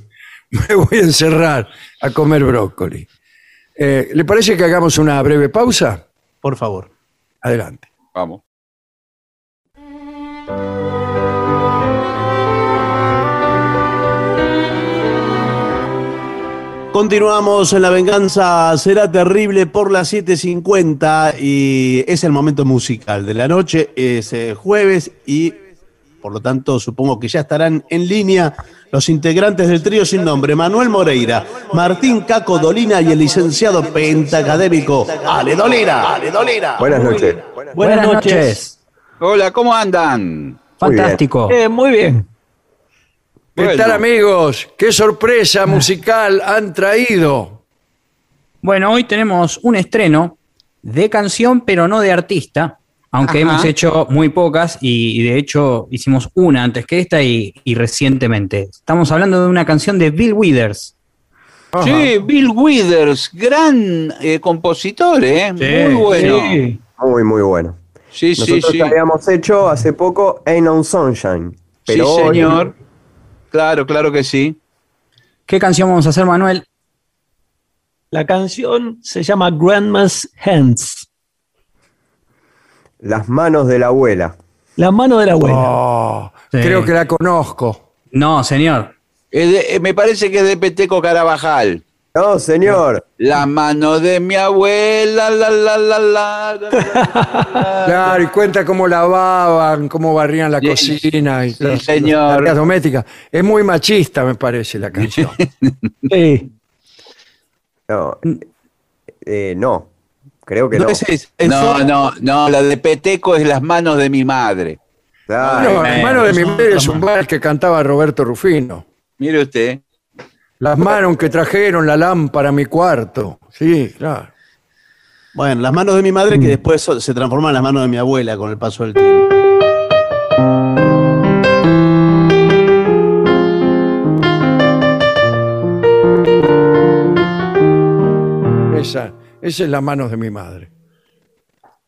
Me voy a encerrar a comer brócoli. Eh, ¿Le parece que hagamos una breve pausa? Por favor. Adelante. Vamos. Continuamos en La Venganza Será Terrible por las 7.50 y es el momento musical de la noche, es eh, jueves y por lo tanto supongo que ya estarán en línea los integrantes del trío sin nombre, Manuel Moreira, Martín Caco Dolina y el licenciado pentacadémico Ale Dolina. Ale Dolina. Buenas noches. Buenas noches. Hola, ¿cómo andan? Fantástico. Eh, muy bien. ¿Qué Bueno. tal amigos? ¿Qué sorpresa musical han traído? Bueno, hoy tenemos un estreno de canción, pero no de artista, aunque Ajá. hemos hecho muy pocas y, y de hecho hicimos una antes que esta y, y recientemente. Estamos hablando de una canción de Bill Withers. Sí, Bill Withers, gran eh, compositor, ¿eh? Sí, Muy bueno. Sí. Muy, muy bueno. Sí, sí, Nosotros sí. habíamos hecho hace poco Ain't No Sunshine. Pero sí, hoy- señor. Claro, claro que sí. ¿Qué canción vamos a hacer, Manuel? La canción se llama Grandma's Hands, Las manos de la abuela. la mano de la abuela. Oh, Sí. Creo que la conozco. No, señor. De- eh, me parece que es de Peteco Carabajal. No, señor. La mano de mi abuela, la, la, la, la, la, la. Claro, y cuenta cómo lavaban, cómo barrían la Sí, cocina y sí, las- las tareas domésticas. Es muy machista, me parece, la canción. Sí. No, eh, no. Creo que no. No, es, es- es- No, no, no, la de Peteco es las manos de mi madre. Claro. No, hermano de mi madre es un bar que cantaba Roberto Rufino. Mire usted. Las manos que trajeron la lámpara a mi cuarto. Sí, claro. Bueno, las manos de mi madre que después so- se transforman en las manos de mi abuela con el paso del tiempo. Esa, es las manos de mi madre.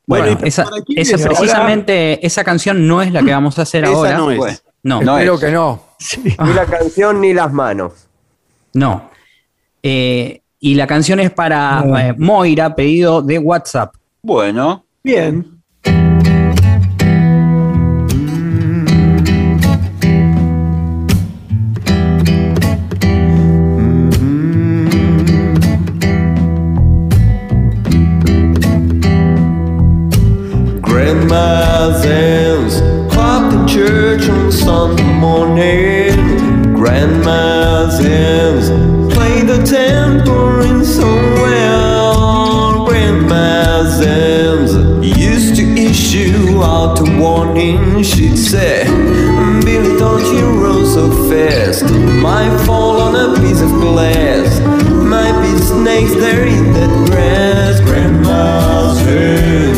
Bueno, Bueno, ¿y esa, esa es ahora? precisamente, esa canción no es la que vamos a hacer Esa ahora. no es. No, No Espero es. que no. Ni la canción ni las manos. no. Eh, y la canción es para eh, Moira, pedido de WhatsApp. Bueno. Bien. Grandma's hands clap in church on Sunday morning. Grandma's hands play the tambourine so well. Grandma's hands used to issue out a warning. She'd say, Billy, don't you roll so fast. Might fall on a piece of glass. Might be snakes there in that grass. Grandma's hands.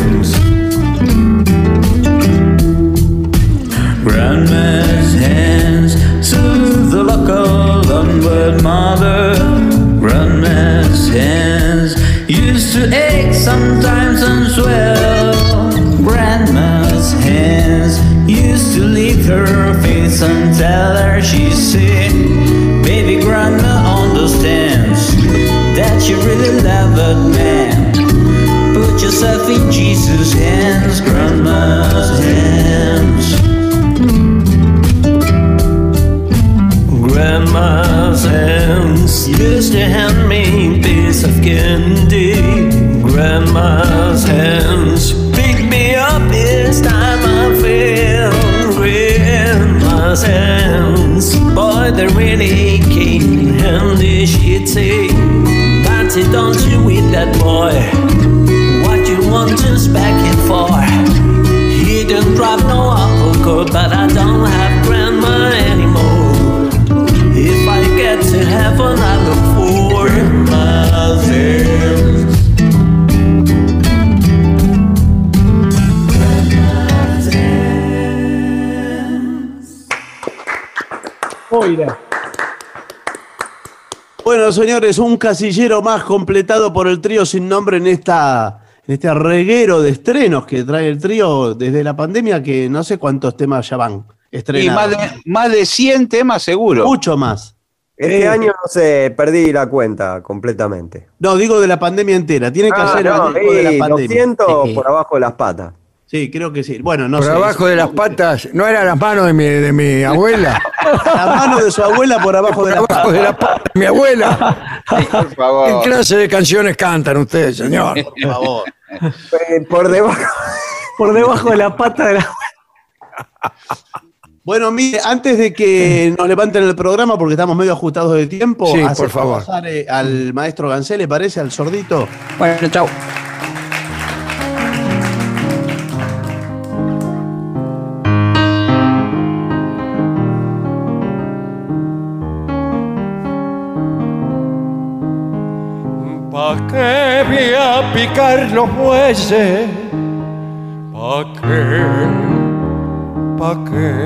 Onward mother. Grandma's hands used to ache sometimes and swell. Grandma's hands used to lick her face and tell her she's sick. Baby, grandma understands that you really love that man. Put yourself in Jesus' hands, grandma's hands. Grandma's hands used to hand me piece of candy. Grandma's hands pick me up each time I feel. Grandma's hands, boy, they really came handy. She'd say, Nancy, don't you eat that boy. What you want just back it for? He didn't drive no apple coat, but I don't have Bueno, señores, un casillero más completado por el trío sin nombre en esta en este reguero de estrenos que trae el trío desde la pandemia, que no sé cuántos temas ya van Y estrenados. más de, más de 100 temas seguro. Mucho más. Este Eh, año no sé, perdí la cuenta completamente. No, digo de la pandemia entera. Tiene que Ah, hacer no, de y la pandemia. 200 Sí. por abajo de las patas. Sí, creo que sí. Bueno, no Por sé. abajo de las patas, ¿no eran las manos de mi, de mi abuela? La mano de su abuela por abajo de la Por abajo de la pata de mi abuela. Por ¿Qué favor. clase de canciones cantan ustedes, señor? Por favor. Eh, Por debajo. Por debajo de la pata de la. Bueno, mire, antes de que nos levanten el programa, porque estamos medio ajustados de tiempo, Sí, por favor. pasar, eh, al maestro Gansé, ¿le parece? Al sordito. Bueno, chau. ¿Pa' qué voy a picar los bueyes? ¿Pa' qué? ¿Pa' qué?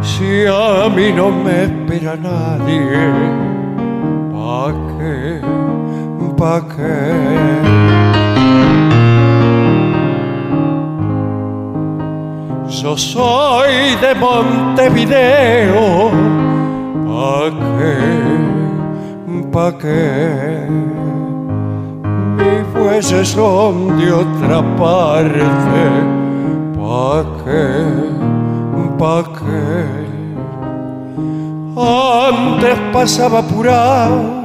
Si a mí no me espera nadie, ¿pa' qué? ¿Pa' qué? Yo soy de Montevideo, ¿pa' qué? ¿Pa' qué? Mis bueyes son de otra parte, ¿pa' qué? ¿Pa' qué? Antes pasaba apurado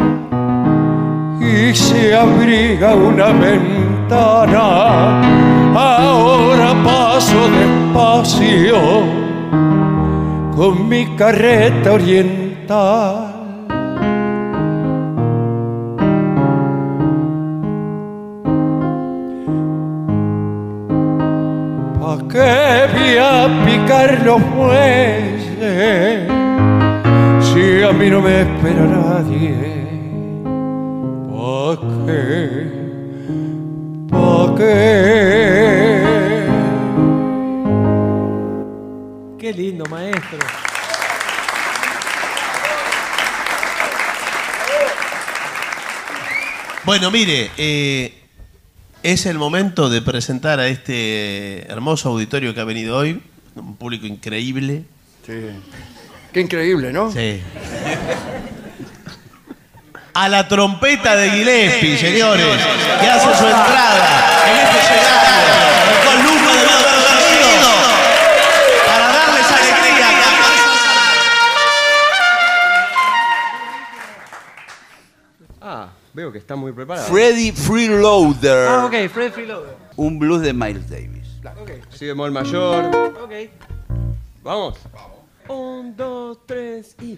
y se abriga una ventana, ahora paso despacio con mi carreta oriental. Picar los bueyes si a mí no me espera nadie? ¿Pa' qué? ¿Pa' qué? Qué lindo, maestro. Bueno, mire, eh, es el momento de presentar a este hermoso auditorio que ha venido hoy, un público increíble. Qué increíble, ¿no? Sí. A la trompeta de Gillespie, señores, que hace su entrada en este escenario con lujo de venido para darles alegría. Ah, veo que está muy preparado. Freddy Freeloader. Ah, ok, Fred Freeloader. Un blues de Miles Davis. Si bemol mayor. Ok. Vamos. Un, dos, tres y.